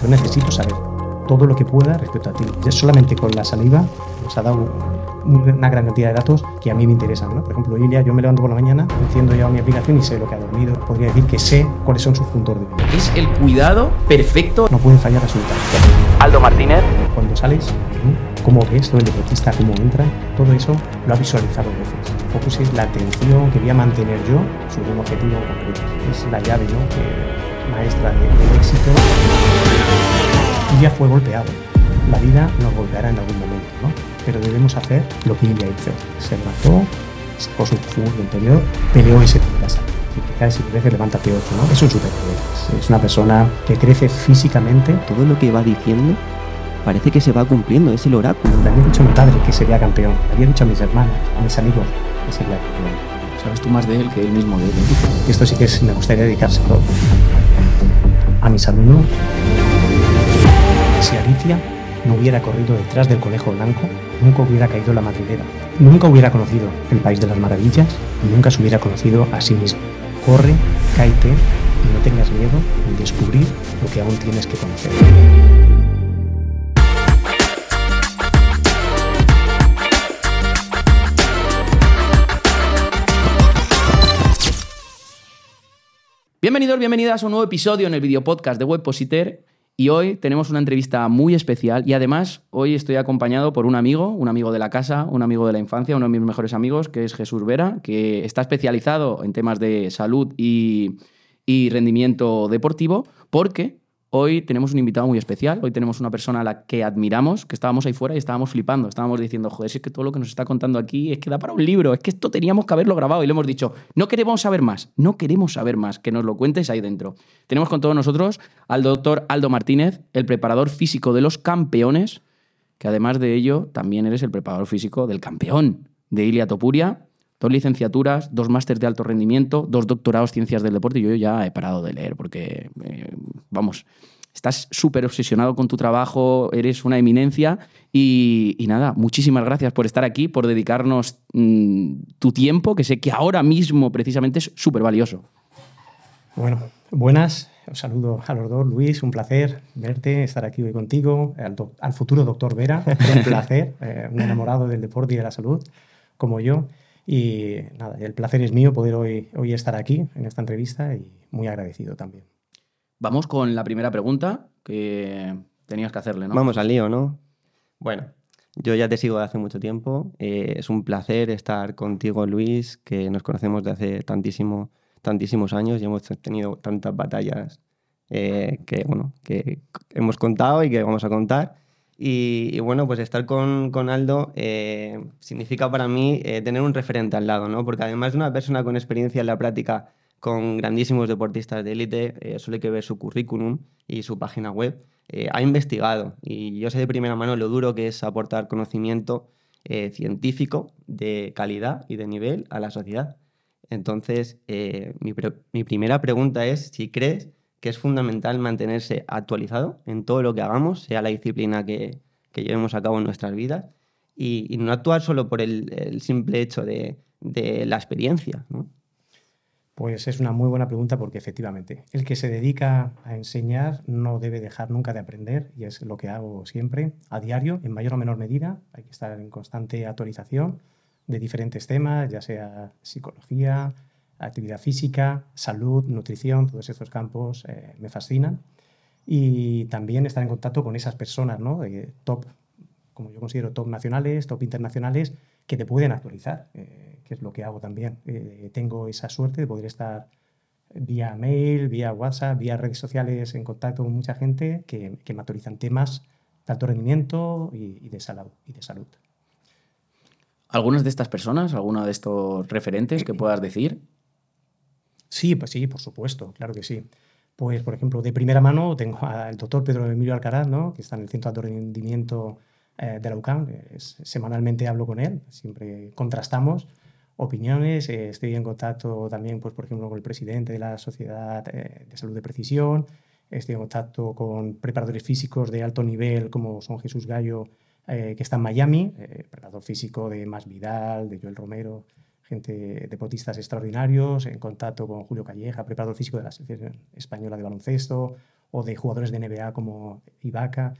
Yo necesito saber todo lo que pueda respecto a ti. Ya solamente con la saliva nos ha dado una gran cantidad de datos que a mí me interesan. ¿no? Por ejemplo, Ilia, yo me levanto por la mañana, enciendo ya mi aplicación y sé lo que ha dormido. Podría decir que sé cuáles son sus puntos de vida. Es el cuidado perfecto. No pueden fallar resultados. Aldo Martínez. Cuando sales, cómo ves todo el deportista, cómo entra, todo eso lo ha visualizado veces. Focus es la atención que voy a mantener yo sobre un objetivo concreto. Es la llave ¿no? que, maestra de, del éxito. Y ya fue golpeado. La vida nos golpeará en algún momento, ¿no? Pero debemos hacer lo que ella hizo. Se mató, sacó su fútbol interior, peleó y se casa. Si te caes y te veces, levántate otro, ¿no? Es un superhéroe. Es una persona que crece físicamente. Todo lo que va diciendo parece que se va cumpliendo, es el oráculo. Le había dicho a mi padre que sería campeón. Le había dicho a mis hermanos, a mis amigos que sería campeón. Sabes tú más de él que él mismo de él. Esto sí que es, me gustaría dedicárselo a mis alumnos. Si Alicia no hubiera corrido detrás del conejo blanco, nunca hubiera caído la madriguera. Nunca hubiera conocido el país de las maravillas y nunca se hubiera conocido a sí mismo. Corre, cáete y no tengas miedo en descubrir lo que aún tienes que conocer. Bienvenidos, bienvenidas a un nuevo episodio en el video podcast de Webpositer. Y hoy tenemos una entrevista muy especial y además hoy estoy acompañado por un amigo, un amigo de la casa, un amigo de la infancia, uno de mis mejores amigos, que es Jesús Vera, que está especializado en temas de salud y, y rendimiento deportivo, porque Hoy tenemos un invitado muy especial, hoy tenemos una persona a la que admiramos, que estábamos ahí fuera y estábamos flipando, estábamos diciendo, joder, es que todo lo que nos está contando aquí es que da para un libro, es que esto teníamos que haberlo grabado y le hemos dicho, no queremos saber más, no queremos saber más, que nos lo cuentes ahí dentro. Tenemos con todos nosotros al doctor Aldo Martínez, el preparador físico de los campeones, que además de ello también eres el preparador físico del campeón de Ilia Topuria, dos licenciaturas, dos másteres de alto rendimiento, dos doctorados en ciencias del deporte. Y yo ya he parado de leer porque, eh, vamos, estás súper obsesionado con tu trabajo, eres una eminencia y, y, nada, muchísimas gracias por estar aquí, por dedicarnos mmm, tu tiempo, que sé que ahora mismo precisamente es súper valioso. Bueno, buenas, os saludo a los dos, Luis, un placer verte, estar aquí hoy contigo, al, do, al futuro doctor Vera, un placer, eh, un enamorado del deporte y de la salud como yo. Y nada, el placer es mío poder hoy, hoy estar aquí en esta entrevista y muy agradecido también. Vamos con la primera pregunta que tenías que hacerle, ¿no? Vamos al lío, ¿no? Bueno, yo ya te sigo de hace mucho tiempo. Eh, es un placer estar contigo, Luis, que nos conocemos de hace tantísimo, tantísimos años y hemos tenido tantas batallas eh, que, bueno, que hemos contado y que vamos a contar. Y, y, bueno, pues estar con, con Aldo eh, significa para mí eh, tener un referente al lado, ¿no? Porque además de una persona con experiencia en la práctica con grandísimos deportistas de élite, eh, solo que ver su currículum y su página web, eh, ha investigado y yo sé de primera mano lo duro que es aportar conocimiento eh, científico de calidad y de nivel a la sociedad. Entonces, mi, mi primera pregunta es si crees que es fundamental mantenerse actualizado en todo lo que hagamos, sea la disciplina que, que llevemos a cabo en nuestras vidas, y, no actuar solo por el, simple hecho de, la experiencia. Pues es una muy buena pregunta porque efectivamente el que se dedica a enseñar no debe dejar nunca de aprender y es lo que hago siempre, a diario, en mayor o menor medida. Hay que estar en constante actualización de diferentes temas, ya sea psicología, actividad física, salud, nutrición, todos estos campos eh, me fascinan. Y también estar en contacto con esas personas, ¿no? Eh, top, como yo considero, top nacionales, top internacionales, que te pueden actualizar, eh, que es lo que hago también. Eh, tengo esa suerte de poder estar vía mail, vía WhatsApp, vía redes sociales en contacto con mucha gente que, que me actualizan temas de alto rendimiento y, y, de salud, y de salud. ¿Algunas de estas personas, alguna de estos referentes que puedas decir? Sí, pues sí, por supuesto, claro que sí. Pues, por ejemplo, de primera mano tengo al doctor Pedro Emilio Alcaraz, ¿no? que está en el Centro de Alto Rendimiento eh, de la UCAM. Es, semanalmente hablo con él, siempre contrastamos opiniones. Eh, estoy en contacto también, pues, por ejemplo, con el presidente de la Sociedad eh, de Salud de Precisión. Estoy en contacto con preparadores físicos de alto nivel, como son Jesús Gallo, eh, que está en Miami, preparador físico de Más Vidal, de Joel Romero, gente, deportistas extraordinarios, en contacto con Julio Calleja, preparador físico de la Selección Española de Baloncesto, o de jugadores de NBA como Ibaka,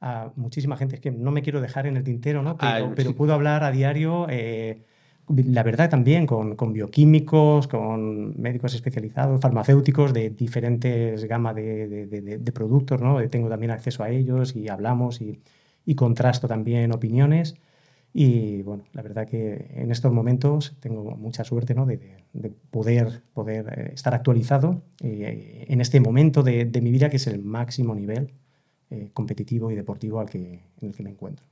a muchísima gente. Es que no me quiero dejar en el tintero, ¿no? Pero, Ah, pero sí. puedo hablar a diario, eh, la verdad también, con, con bioquímicos, con médicos especializados, farmacéuticos de diferentes gamas de, de- productos, ¿no? Eh, Tengo también acceso a ellos y hablamos y, y contrasto también opiniones. Y bueno, la verdad que en estos momentos tengo mucha suerte ¿no? de, de- de poder, poder eh, estar actualizado eh, en este momento de, de mi vida que es el máximo nivel eh, competitivo y deportivo al que, en el que me encuentro.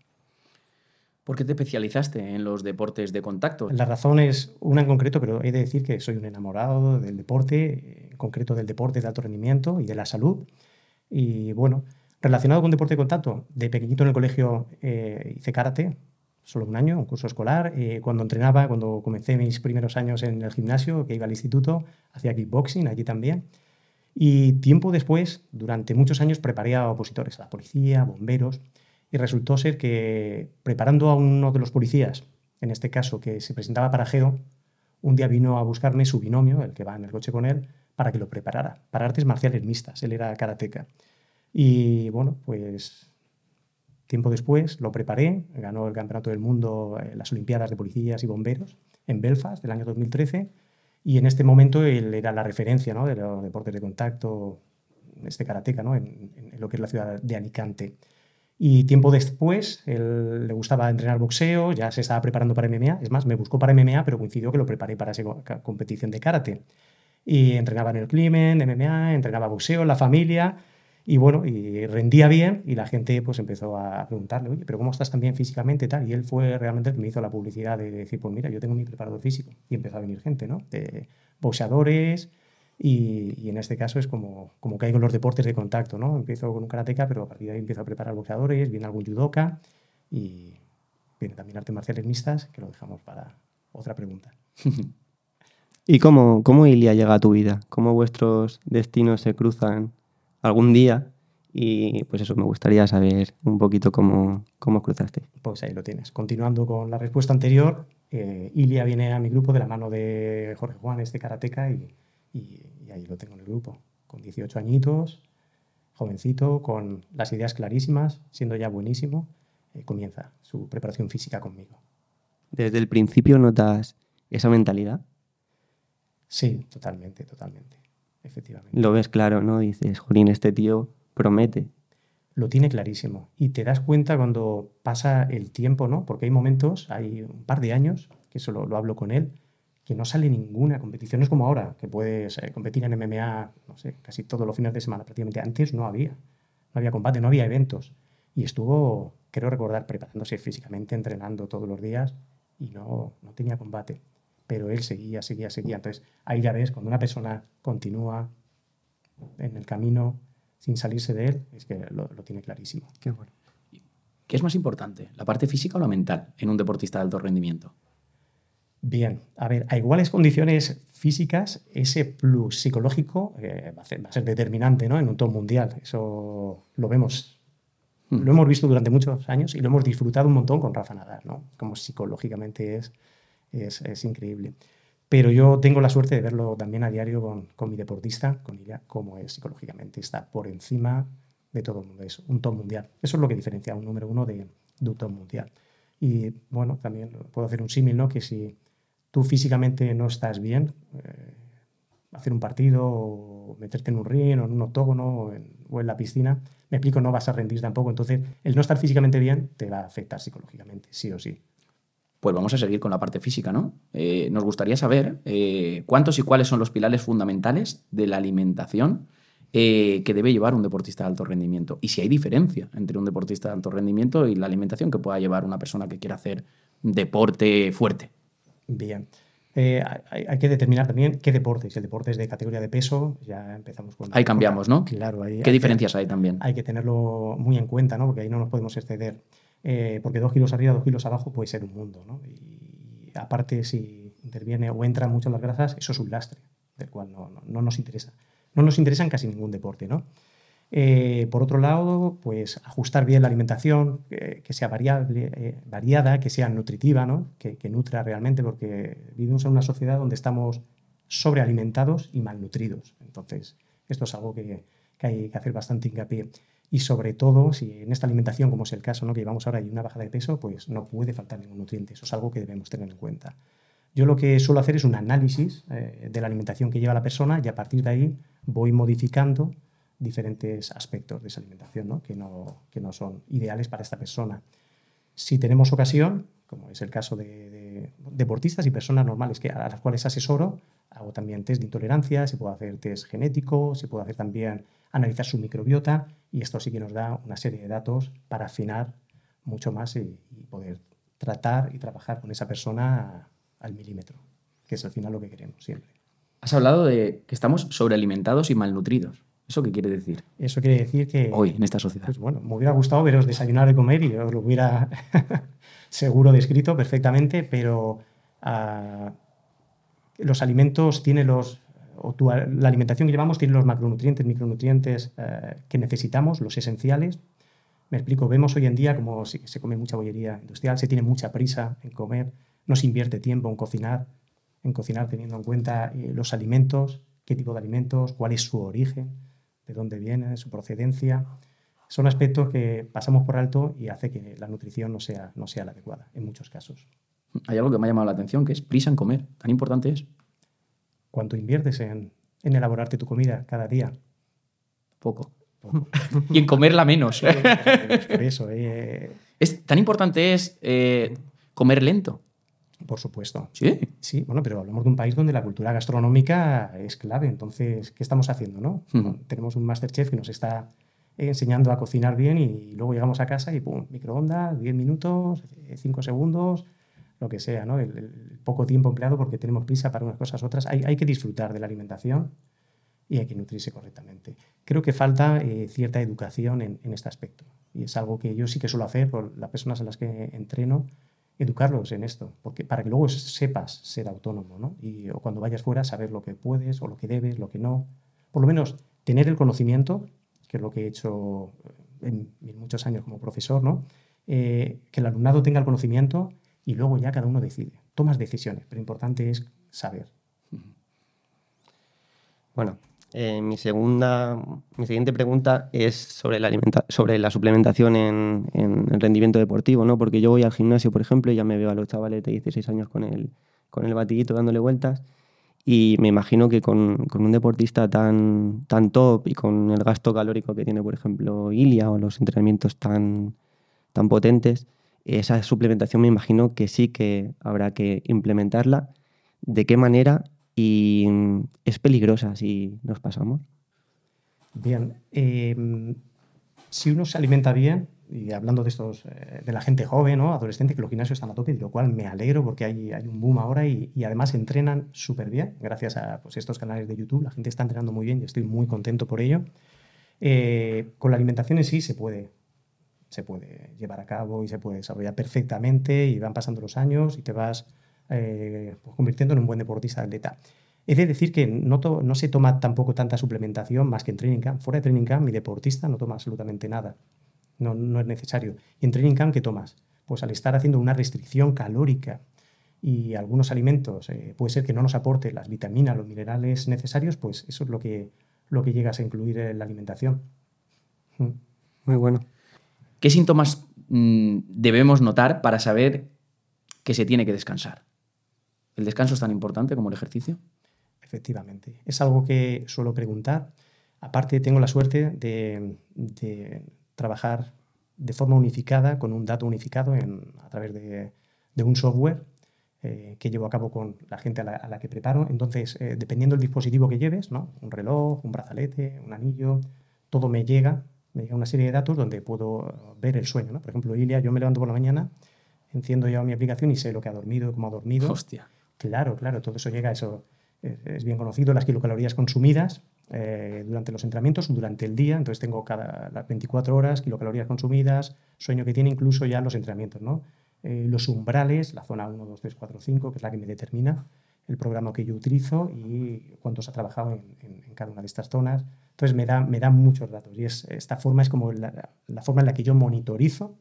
¿Por qué te especializaste en los deportes de contacto? La razón es una en concreto, pero he de decir que soy un enamorado del deporte, en concreto del deporte de alto rendimiento y de la salud. Y bueno, relacionado con deporte de contacto, de pequeñito en el colegio eh, hice karate, solo un año, un curso escolar. Eh, cuando entrenaba, cuando comencé mis primeros años en el gimnasio, que iba al instituto, hacía kickboxing allí también. Y tiempo después, durante muchos años, preparé a opositores, a la policía, bomberos, y resultó ser que preparando a uno de los policías, en este caso que se presentaba para un día vino a buscarme su binomio, el que va en el coche con él, para que lo preparara, para artes marciales mixtas. Él era karateca. Y bueno, pues tiempo después lo preparé, ganó el Campeonato del Mundo, eh, las Olimpiadas de Policías y Bomberos en Belfast del año 2013. Y en este momento él era la referencia ¿no? de los deportes de contacto, este karateca, ¿no? en, en lo que es la ciudad de Alicante. Y tiempo después, él le gustaba entrenar boxeo, ya se estaba preparando para MMA. Es más, me buscó para MMA, pero coincidió que lo preparé para esa competición de karate. Y entrenaba en el Climen, MMA, entrenaba boxeo, la familia. Y bueno, y rendía bien y la gente pues empezó a preguntarle, oye, pero ¿cómo estás también físicamente tal? Y él fue realmente el que me hizo la publicidad de decir, pues mira, yo tengo mi preparador físico. Y empezó a venir gente, ¿no? De boxeadores, y, y en este caso es como, como caigo en los deportes de contacto, ¿no? Empiezo con un karateca, pero a partir de ahí empiezo a preparar boxeadores, viene algún judoka y viene también artes marciales mixtas, que lo dejamos para otra pregunta. ¿Y cómo, cómo Ilia llega a tu vida? ¿Cómo vuestros destinos se cruzan algún día? Y pues eso, me gustaría saber un poquito cómo, cómo os cruzasteis. Pues ahí lo tienes. Continuando con la respuesta anterior, eh, Ilia viene a mi grupo de la mano de Jorge Juan, este karateca, y, y- y ahí lo tengo en el grupo, con 18 añitos, jovencito, con las ideas clarísimas, siendo ya buenísimo, eh, comienza su preparación física conmigo. ¿Desde el principio notas esa mentalidad? Sí, totalmente, totalmente, efectivamente. Lo ves claro, ¿no? Dices, Jolín, este tío promete. Lo tiene clarísimo. Y te das cuenta cuando pasa el tiempo, ¿no? Porque hay momentos, hay un par de años, que eso lo, lo hablo con él, que no sale ninguna competición. Es como ahora, que puedes eh, competir en MMA, no sé, casi todos los fines de semana prácticamente. Antes no había. No había combate, no había eventos. Y estuvo, creo recordar, preparándose físicamente, entrenando todos los días y no, no tenía combate. Pero él seguía, seguía, seguía. Entonces ahí ya ves, cuando una persona continúa en el camino sin salirse de él, es que lo, lo tiene clarísimo. Qué bueno. ¿Qué es más importante, la parte física o la mental en un deportista de alto rendimiento? Bien, a ver, a iguales condiciones físicas, ese plus psicológico eh, va, a ser, va a ser determinante ¿no? en un top mundial. Eso lo vemos, Hmm. lo hemos visto durante muchos años y lo hemos disfrutado un montón con Rafa Nadal, ¿no? Como psicológicamente es, es, es increíble. Pero yo tengo la suerte de verlo también a diario con, con mi deportista, con ella, cómo es psicológicamente. Está por encima de todo el mundo. Es un top mundial. Eso es lo que diferencia a un número uno de, de un top mundial. Y bueno, también puedo hacer un símil, ¿no? Que si tú físicamente no estás bien, eh, hacer un partido meterte en un ring o en un octógono o en, la piscina, me explico, no vas a rendir tampoco. Entonces, el no estar físicamente bien te va a afectar psicológicamente, sí o sí. Pues vamos a seguir con la parte física, ¿no? Eh, nos gustaría saber eh, cuántos y cuáles son los pilares fundamentales de la alimentación que debe llevar un deportista de alto rendimiento. Y si hay diferencia entre un deportista de alto rendimiento y la alimentación que pueda llevar una persona que quiera hacer deporte fuerte. Bien. Eh, hay, hay que determinar también qué deporte. Si el deporte es de categoría de peso, ya empezamos con... Ahí cambiamos, ¿no? Claro, ahí ¿Qué hay diferencias hay también? Hay que tenerlo muy en cuenta, ¿no? Porque ahí no nos podemos exceder. Eh, porque dos kilos arriba, dos kilos abajo puede ser un mundo, ¿no? Y aparte, si interviene o entra mucho las grasas, eso es un lastre, del cual no, no, no nos interesa. No nos interesa en casi ningún deporte, ¿no? Eh, por otro lado, pues ajustar bien la alimentación, eh, que sea eh, variada, que sea nutritiva, ¿no? que, nutra realmente, porque vivimos en una sociedad donde estamos sobrealimentados y malnutridos. Entonces, esto es algo que, que hay que hacer bastante hincapié. Y sobre todo, si en esta alimentación, como es el caso ¿no? que llevamos ahora, hay una bajada de peso, pues no puede faltar ningún nutriente. Eso es algo que debemos tener en cuenta. Yo lo que suelo hacer es un análisis de la alimentación que lleva la persona y a partir de ahí voy modificando diferentes aspectos de esa alimentación ¿no? Que, no, que no son ideales para esta persona. Si tenemos ocasión, como es el caso de, deportistas y personas normales que, a las cuales asesoro, hago también test de intolerancia, se puede hacer test genético, se puede hacer también analizar su microbiota y esto sí que nos da una serie de datos para afinar mucho más y, poder tratar y trabajar con esa persona al milímetro, que es al final lo que queremos siempre. Has hablado de que estamos sobrealimentados y malnutridos. ¿Eso qué quiere decir? Eso quiere decir que... Hoy, en esta sociedad. Pues bueno, me hubiera gustado veros desayunar y comer y os lo hubiera seguro descrito perfectamente, pero ah, los alimentos tienen los... O la alimentación que llevamos tiene los macronutrientes, micronutrientes eh, que necesitamos, los esenciales. Me explico, vemos hoy en día como se, se come mucha bollería industrial, se tiene mucha prisa en comer, no se invierte tiempo en cocinar, en cocinar teniendo en cuenta eh, los alimentos, qué tipo de alimentos, cuál es su origen, de dónde viene, su procedencia. Son aspectos que pasamos por alto y hace que la nutrición no sea, no sea la adecuada en muchos casos. Hay algo que me ha llamado la atención, que es prisa en comer. ¿Tan importante es? ¿Cuánto inviertes en, elaborarte tu comida cada día? Poco. y en comerla menos. por eso. Eh. Es, tan importante es eh, comer lento. Por supuesto. Sí. Sí, bueno, pero hablamos de un país donde la cultura gastronómica es clave. Entonces, ¿qué estamos haciendo? No? Tenemos un Masterchef que nos está enseñando a cocinar bien y luego llegamos a casa y pum, microondas, 10 minutos, 5 segundos, lo que sea, ¿no? El, poco tiempo empleado porque tenemos prisa para unas cosas otras. Hay, hay, que disfrutar de la alimentación y hay que nutrirse correctamente. Creo que falta eh, cierta educación en, en, este aspecto y es algo que yo sí que suelo hacer por las personas a las que entreno educarlos en esto, porque para que luego sepas ser autónomo, ¿no? Y o cuando vayas fuera saber lo que puedes o lo que debes, lo que no. Por lo menos tener el conocimiento, que es lo que he hecho en, muchos años como profesor, ¿no? Eh, que el alumnado tenga el conocimiento y luego ya cada uno decide. Tomas decisiones, pero importante es saber. Bueno, eh, mi, segunda, mi siguiente pregunta es sobre la, sobre la suplementación en, el rendimiento deportivo, ¿no? Porque yo voy al gimnasio, por ejemplo, y ya me veo a los chavales de 16 años con el, con el batidito dándole vueltas. Y me imagino que con, con, un deportista tan, tan top y con el gasto calórico que tiene, por ejemplo, Ilia o los entrenamientos tan, tan potentes, esa suplementación me imagino que sí que habrá que implementarla. ¿De qué manera y mm, es peligrosa si nos pasamos. Bien, em, si uno se alimenta bien, y hablando de estos, eh, de la gente joven, ¿no? adolescente, que los gimnasios están a tope, de lo cual me alegro porque hay, hay un boom ahora y, y además entrenan súper bien, gracias a pues, estos canales de YouTube, la gente está entrenando muy bien y estoy muy contento por ello. Eh, con la alimentación en sí se puede, se puede llevar a cabo y se puede desarrollar perfectamente y van pasando los años y te vas eh, pues convirtiendo en un buen deportista atleta. He de decir que no, no, se toma tampoco tanta suplementación más que en Training Camp. Fuera de Training Camp, mi deportista no toma absolutamente nada. No, no es necesario. ¿Y en Training Camp qué tomas? Pues al estar haciendo una restricción calórica y algunos alimentos eh, puede ser que no nos aporte las vitaminas, los minerales necesarios, pues eso es lo que, lo que llegas a incluir en la alimentación. Mm. Muy bueno. ¿Qué síntomas mm, debemos notar para saber que se tiene que descansar? ¿El descanso es tan importante como el ejercicio? Efectivamente. Es algo que suelo preguntar. Aparte, tengo la suerte de, trabajar de forma unificada, con un dato unificado a través de, un software eh, que llevo a cabo con la gente a la, que preparo. Entonces, eh, dependiendo del dispositivo que lleves, ¿no? un reloj, un brazalete, un anillo, todo me llega, me llega una serie de datos donde puedo ver el sueño. Por ejemplo, Ilia, yo me levanto por la mañana, enciendo ya mi aplicación y sé lo que ha dormido, cómo ha dormido. Hostia. Claro, claro, todo eso llega, eso es bien conocido, las kilocalorías consumidas eh, durante los entrenamientos, durante el día, entonces tengo cada las 24 horas, kilocalorías consumidas, sueño que tiene incluso ya los entrenamientos, ¿no? Eh, los umbrales, la zona 1, 2, 3, 4, 5, que es la que me determina el programa que yo utilizo y cuántos ha trabajado en, cada una de estas zonas. Entonces me da, me da muchos datos y es, esta forma es como la, la forma en la que yo monitorizo,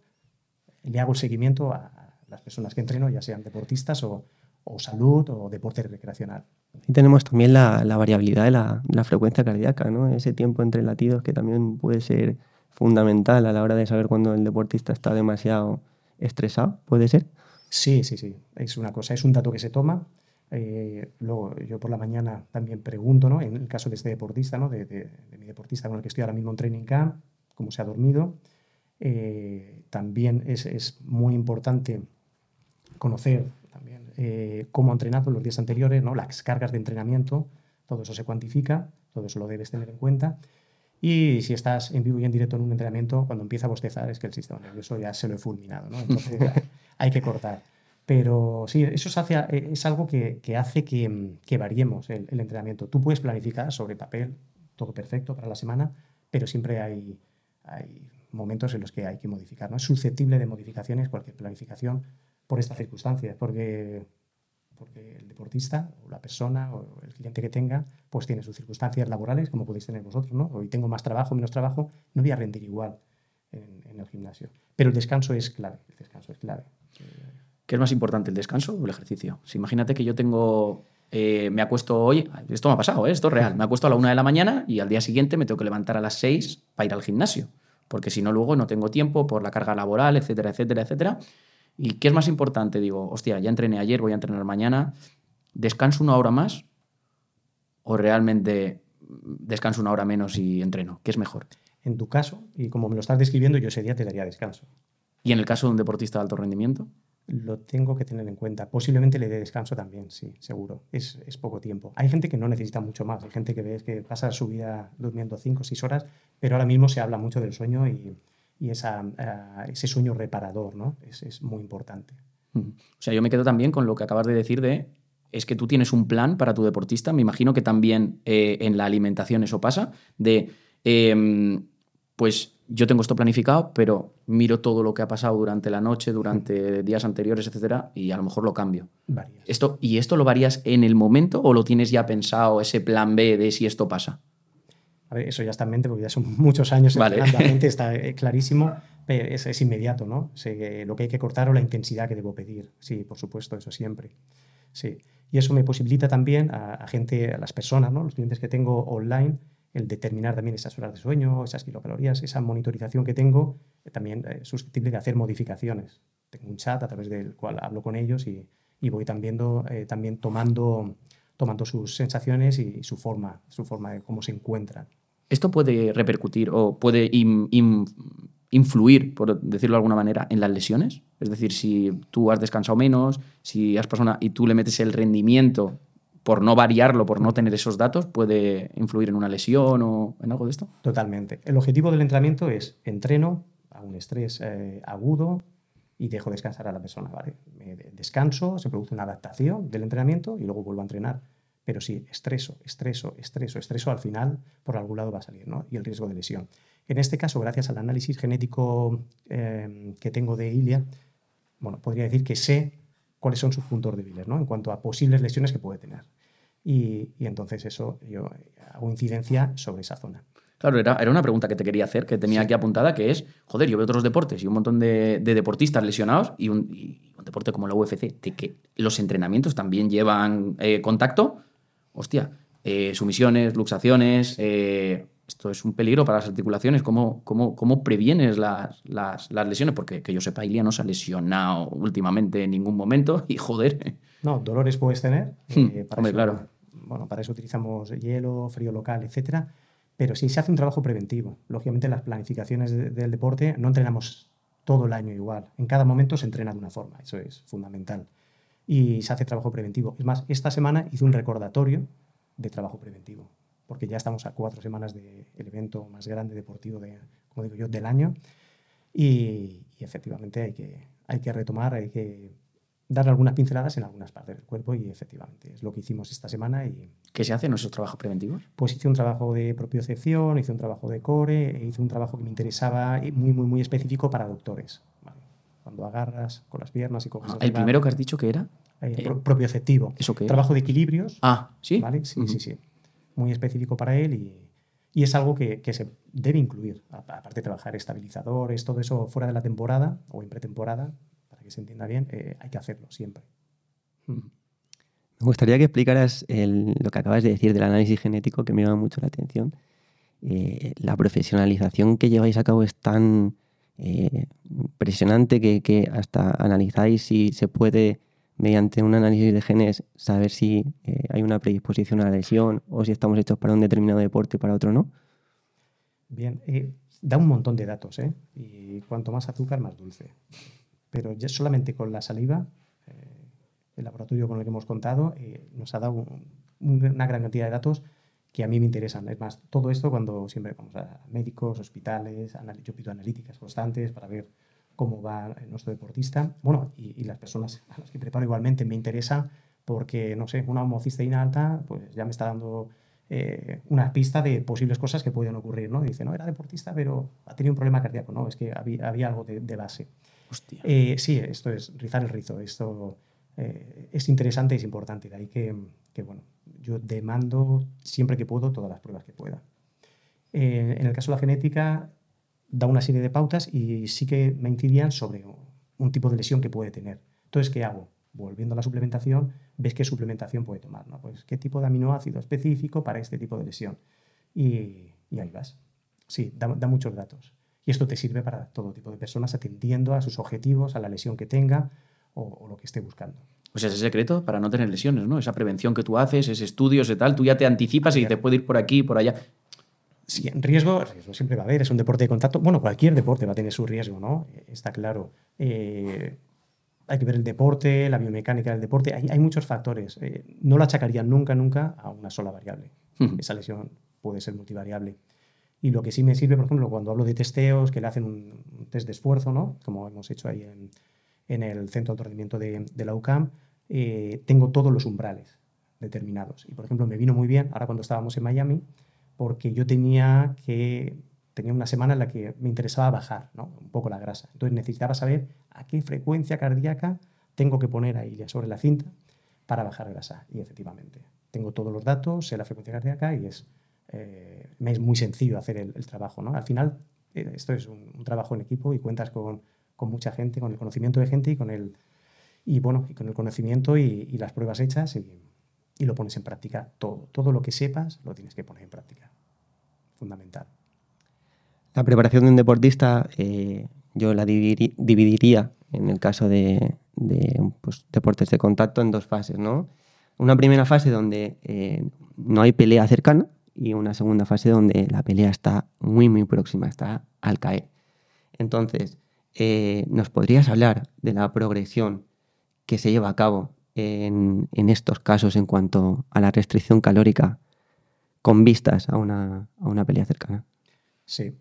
le hago el seguimiento a las personas que entreno, ya sean deportistas o, o salud o deporte recreacional. Y tenemos también la, variabilidad de la, frecuencia cardíaca, ¿no? ese tiempo entre latidos que también puede ser fundamental a la hora de saber cuando el deportista está demasiado estresado, ¿puede ser? Sí, sí, sí. Es una cosa, es un dato que se toma. Eh, luego yo por la mañana también pregunto, ¿no? en el caso de este deportista, ¿no? de, mi deportista con el que estoy ahora mismo en Training Camp, cómo se ha dormido. Eh, también es, es, muy importante conocer eh, cómo ha entrenado los días anteriores, ¿no? las cargas de entrenamiento, todo eso se cuantifica, todo eso lo debes tener en cuenta. Y si estás en vivo y en directo en un entrenamiento, cuando empieza a bostezar es que el sistema nervioso ya se lo he fulminado, ¿no? Entonces hay que cortar. Pero sí, eso hace, es algo que, que hace que, que variemos el, el, entrenamiento. Tú puedes planificar sobre papel todo perfecto para la semana, pero siempre hay, hay momentos en los que hay que modificar. ¿no? Es susceptible de modificaciones cualquier planificación por estas circunstancias, porque, porque el deportista o la persona o el cliente que tenga pues tiene sus circunstancias laborales como podéis tener vosotros. ¿no? Hoy tengo más trabajo, menos trabajo, no voy a rendir igual en, el gimnasio. Pero el descanso es clave, el descanso es clave. ¿Qué es más importante, el descanso o el ejercicio? Si imagínate que yo tengo eh, me acuesto hoy, esto me ha pasado, ¿eh? esto es real, me acuesto a la una de la mañana y al día siguiente me tengo que levantar a las seis para ir al gimnasio, porque si no luego no tengo tiempo por la carga laboral, etcétera, etcétera, etcétera. ¿Y qué es más importante? Digo, hostia, ya entrené ayer, voy a entrenar mañana, ¿descanso una hora más o realmente descanso una hora menos y entreno? ¿Qué es mejor? En tu caso, y como me lo estás describiendo, yo ese día te daría descanso. ¿Y en el caso de un deportista de alto rendimiento? lo tengo que tener en cuenta. Posiblemente le dé descanso también, sí, seguro. Es, es, poco tiempo. Hay gente que no necesita mucho más. Hay gente que ves que pasa su vida durmiendo 5 o 6 horas, pero ahora mismo se habla mucho del sueño y, y esa, uh, ese sueño reparador, ¿no? Es, es muy importante. O sea, yo me quedo también con lo que acabas de decir de es que tú tienes un plan para tu deportista. Me imagino que también eh, en la alimentación eso pasa, de eh, pues yo tengo esto planificado, pero miro todo lo que ha pasado durante la noche, durante días anteriores, etcétera, y a lo mejor lo cambio. Esto, ¿Y esto lo varías en el momento o lo tienes ya pensado, ese plan B de si esto pasa? A ver, eso ya está en mente, porque ya son muchos años vale. la mente, está eh, clarísimo, es, es inmediato, ¿no? Sé lo que hay que cortar o la intensidad que debo pedir. Sí, por supuesto, eso siempre. Sí. Y eso me posibilita también a, a gente, a las personas, ¿no? los clientes que tengo online, el determinar también esas horas de sueño, esas kilocalorías, esa monitorización que tengo, eh, también es susceptible de hacer modificaciones. Tengo un chat a través del cual hablo con ellos y, y voy también, eh, también tomando, tomando sus sensaciones y su forma, su forma de cómo se encuentran. ¿Esto puede repercutir o puede influir, por decirlo de alguna manera, en las lesiones? Es decir, si tú has descansado menos, si has persona y tú le metes el rendimiento por no variarlo, por no tener esos datos, puede influir en una lesión o en algo de esto? Totalmente. El objetivo del entrenamiento es entreno a un estrés eh, agudo y dejo descansar a la persona. ¿vale? descanso, se produce una adaptación del entrenamiento y luego vuelvo a entrenar. Pero sí, estreso, estreso, estreso, estreso, al final por algún lado va a salir, ¿no? Y el riesgo de lesión. En este caso, gracias al análisis genético eh, que tengo de Ilia, bueno, podría decir que sé cuáles son sus puntos débiles, ¿no? En cuanto a posibles lesiones que puede tener. Y, entonces eso, yo hago incidencia sobre esa zona. Claro, era, era, una pregunta que te quería hacer, que tenía aquí apuntada, que es, joder, yo veo otros deportes y un montón de, deportistas lesionados y un, un, deporte como la UFC, de que los entrenamientos también llevan eh, contacto, hostia, eh, sumisiones, luxaciones, eh, esto es un peligro para las articulaciones. ¿Cómo, cómo, cómo previenes las, las, las, lesiones? Porque que yo sepa, Ilia no se ha lesionado últimamente en ningún momento y joder. No, dolores puedes tener. Hmm, eh, para eso, claro. Bueno, para eso utilizamos hielo, frío local, etcétera. Pero sí se hace un trabajo preventivo. Lógicamente, las planificaciones de, del deporte no entrenamos todo el año igual. En cada momento se entrena de una forma. Eso es fundamental. Y se hace trabajo preventivo. Es más, esta semana hice un recordatorio de trabajo preventivo porque ya estamos a cuatro semanas del evento más grande deportivo, de, como digo yo, del año. Y, efectivamente hay que, hay que retomar, hay que dar algunas pinceladas en algunas partes del cuerpo y efectivamente es lo que hicimos esta semana. Y, ¿Qué se hace en esos trabajos preventivos? Pues hice un trabajo de propiocepción, hice un trabajo de core, hice un trabajo que me interesaba muy, muy, muy específico para doctores. Cuando agarras con las piernas y coges... Ah, ¿El primero que has dicho que era? Eh, eh, propioceptivo. ¿Eso qué? Trabajo de equilibrios. Ah, ¿sí? ¿vale? Sí, sí, sí muy específico para él y, y es algo que, que, se debe incluir, aparte de trabajar estabilizadores, todo eso fuera de la temporada o en pretemporada, para que se entienda bien, eh, hay que hacerlo siempre. Me gustaría que explicaras lo que acabas de decir del análisis genético, que me llama mucho la atención. Eh, la profesionalización que lleváis a cabo es tan eh, impresionante que, hasta analizáis si se puede, mediante un análisis de genes, saber si eh, hay una predisposición a la lesión o si estamos hechos para un determinado deporte y para otro no. Bien, da un montón de datos, y cuanto más azúcar, más dulce. Pero ya solamente con la saliva el laboratorio con el que hemos contado eh, nos ha dado una gran cantidad de datos que a mí me interesan. Es más, todo esto cuando siempre vamos a médicos, hospitales, yo pido analíticas constantes para ver cómo va nuestro deportista. Bueno, y, las personas a las que preparo igualmente me interesa porque, no sé, una homocisteína alta pues ya me está dando eh, una pista de posibles cosas que pueden ocurrir, ¿no? Dice, no, era deportista, pero ha tenido un problema cardíaco. No, es que había, había algo de, base. Hostia. Eh, sí, esto es rizar el rizo. Esto eh, es interesante y es importante. De ahí que, bueno, yo demando siempre que puedo todas las pruebas que pueda. Eh, en el caso de la genética, da una serie de pautas y sí que me incidían sobre un tipo de lesión que puede tener. Entonces, ¿qué hago? Volviendo a la suplementación, ves qué suplementación puede tomar, ¿no? Pues qué tipo de aminoácido específico para este tipo de lesión. Y, ahí vas. Sí, da, da, muchos datos. Y esto te sirve para todo tipo de personas atendiendo a sus objetivos, a la lesión que tenga, o, lo que esté buscando. O sea, ese secreto para no tener lesiones, ¿no? Esa prevención que tú haces, ese estudio, ese tal, tú ya te anticipas y te puede ir por aquí, por allá. Sí, riesgo, riesgo siempre va a haber, es un deporte de contacto. Bueno, cualquier deporte va a tener su riesgo, ¿no? Está claro. Eh, hay que ver el deporte, la biomecánica del deporte, hay, hay muchos factores. Eh, no lo achacaría nunca, nunca a una sola variable. Esa lesión puede ser multivariable. Y lo que sí me sirve, por ejemplo, cuando hablo de testeos, que le hacen un, un test de esfuerzo, ¿no? Como hemos hecho ahí en, en el centro de rendimiento de, la UCAM, eh, tengo todos los umbrales determinados. Y por ejemplo, me vino muy bien ahora cuando estábamos en Miami, porque yo tenía que tenía una semana en la que me interesaba bajar un poco la grasa. Entonces necesitaba saber a qué frecuencia cardíaca tengo que poner ahí sobre la cinta para bajar grasa. Y efectivamente, tengo todos los datos, sé la frecuencia cardíaca y es, eh, me es muy sencillo hacer el, trabajo. ¿no? Al final, eh, esto es un, trabajo en equipo y cuentas con con mucha gente, con el conocimiento de gente y con el, y bueno, y con el conocimiento y, las pruebas hechas y, lo pones en práctica todo. Todo lo que sepas lo tienes que poner en práctica. Fundamental. La preparación de un deportista eh, yo la dividiría en el caso de, pues, deportes de contacto en dos fases, ¿no? Una primera fase donde eh, no hay pelea cercana y una segunda fase donde la pelea está muy, muy próxima, está al caer. Entonces, eh, ¿nos podrías hablar de la progresión que se lleva a cabo en, estos casos en cuanto a la restricción calórica con vistas a una, a una pelea cercana? Sí.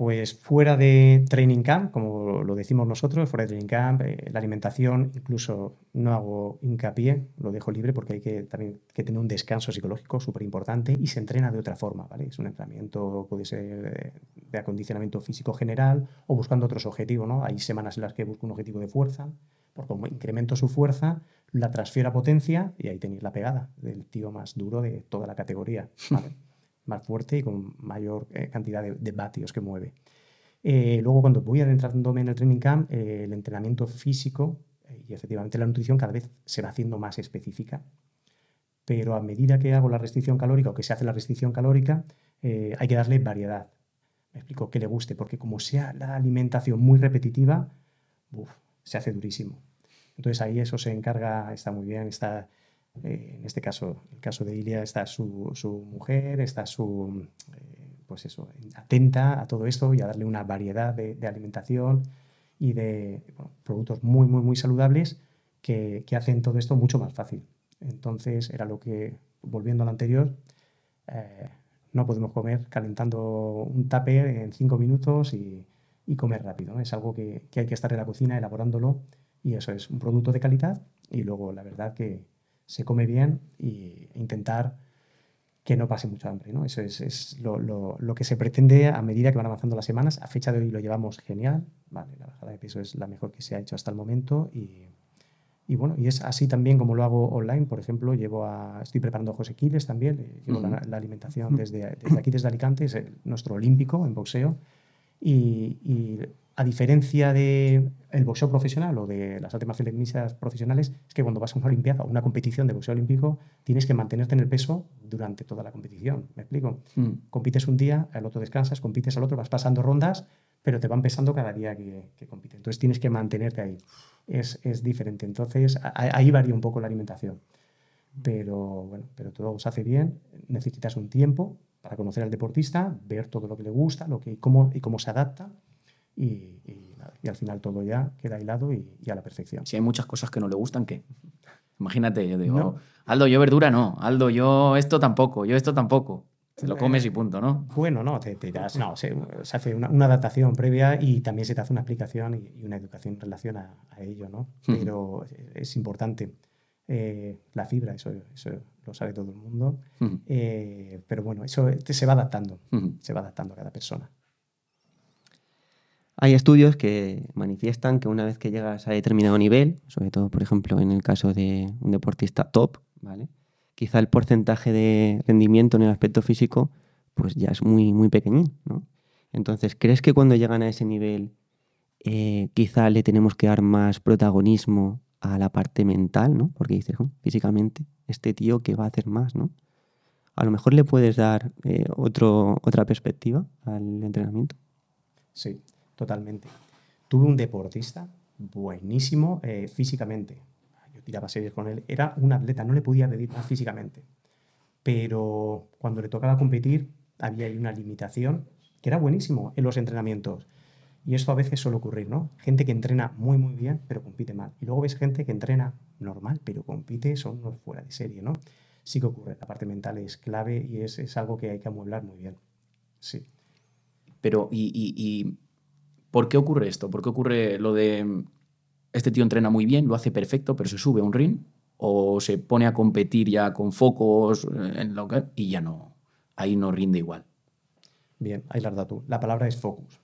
Pues fuera de training camp, como lo decimos nosotros, fuera de training camp, eh, la alimentación, incluso no hago hincapié, lo dejo libre porque hay que también que tener un descanso psicológico súper importante y se entrena de otra forma, ¿vale? Es un entrenamiento, puede ser de, acondicionamiento físico general o buscando otros objetivos, ¿no? Hay semanas en las que busco un objetivo de fuerza, porque como incremento su fuerza, la transfiero a potencia y ahí tenéis la pegada del tío más duro de toda la categoría, ¿vale? más fuerte y con mayor eh, cantidad de, vatios que mueve. Eh, luego, cuando voy adentrándome en el training camp, eh, el entrenamiento físico y efectivamente la nutrición cada vez se va haciendo más específica. Pero a medida que hago la restricción calórica o que se hace la restricción calórica, hay que darle variedad. Me explico que le guste, porque como sea la alimentación muy repetitiva, se hace durísimo. Entonces ahí eso se encarga, está muy bien, está eh, en este caso, el caso de Ilia, está su, su mujer, está su, eh, pues eso, atenta a todo esto y a darle una variedad de, alimentación y de productos muy, muy, muy saludables que, hacen todo esto mucho más fácil. Entonces, era lo que, volviendo a lo anterior, eh, no podemos comer calentando un tupper en cinco minutos y, y comer rápido. Es algo que hay que estar en la cocina elaborándolo y eso es un producto de calidad y luego la verdad que, se come bien e intentar que no pase mucho hambre. ¿no? Eso es, lo, que se pretende a medida que van avanzando las semanas. A fecha de hoy lo llevamos genial. Vale, la bajada de peso es la mejor que se ha hecho hasta el momento y, bueno, y es así también como lo hago online. Por ejemplo, llevo a, estoy preparando a José Quiles también, eh, llevo la, alimentación desde, aquí, desde Alicante, es nuestro olímpico en boxeo. Y, a diferencia del el boxeo profesional o de las artes marciales profesionales, es que cuando vas a una olimpiada o una competición de boxeo olímpico, tienes que mantenerte en el peso durante toda la competición. ¿Me explico? Mm. Compites un día, al otro descansas, compites al otro, vas pasando rondas, pero te van pesando cada día que, que compites. Entonces tienes que mantenerte ahí. Es, es diferente. Entonces a- ahí varía un poco la alimentación. Pero bueno, pero todo se hace bien. Necesitas un tiempo para conocer al deportista, ver todo lo que le gusta, lo que, cómo, y cómo se adapta. Y, y nada, y al final todo ya queda hilado y, y a la perfección. Si hay muchas cosas que no le gustan, ¿qué? Imagínate, yo digo, No. Aldo, yo verdura no, Aldo, yo esto tampoco, yo esto tampoco. Te lo Eh, comes y punto, ¿no? Bueno, no, te, te das- no, se, se hace una, una adaptación previa y también se te hace una explicación y, una educación en relación a, a ello, ¿no? Ujú. Pero es importante. Eh, la fibra, eso, eso lo sabe todo el mundo. Eh, pero bueno, eso se va adaptando, se va adaptando a cada persona. Hay estudios que manifiestan que una vez que llegas a determinado nivel, sobre todo, por ejemplo, en el caso de un deportista top, ¿vale? Quizá el porcentaje de rendimiento en el aspecto físico pues ya es muy, muy pequeñín, ¿no? Entonces, ¿crees que cuando llegan a ese nivel eh, quizá le tenemos que dar más protagonismo a la parte mental, ¿no? Porque dices, "Oh, físicamente, este tío que va a hacer más, ¿no? A lo mejor le puedes dar eh, otro, otra perspectiva al entrenamiento. Sí, totalmente. Tuve un deportista buenísimo eh, físicamente. Yo tiraba series con él. Era un atleta, no le podía pedir más físicamente. Pero cuando le tocaba competir, había una limitación que era buenísimo en los entrenamientos. Y esto a veces suele ocurrir, ¿no? Gente que entrena muy, muy bien, pero compite mal. Y luego ves gente que entrena normal, pero compite, son unos fuera de serie, ¿no? Sí que ocurre. La parte mental es clave y es, es algo que hay que amueblar muy bien. Sí. Pero, ¿y, y- y por qué ocurre esto? ¿Por qué ocurre lo de este tío entrena muy bien, lo hace perfecto, pero se sube a un ring? ¿O se pone a competir ya con focos eh, en lo que, y ya no, ahí no rinde igual? Bien, ahí la has dado tú. La palabra es focus.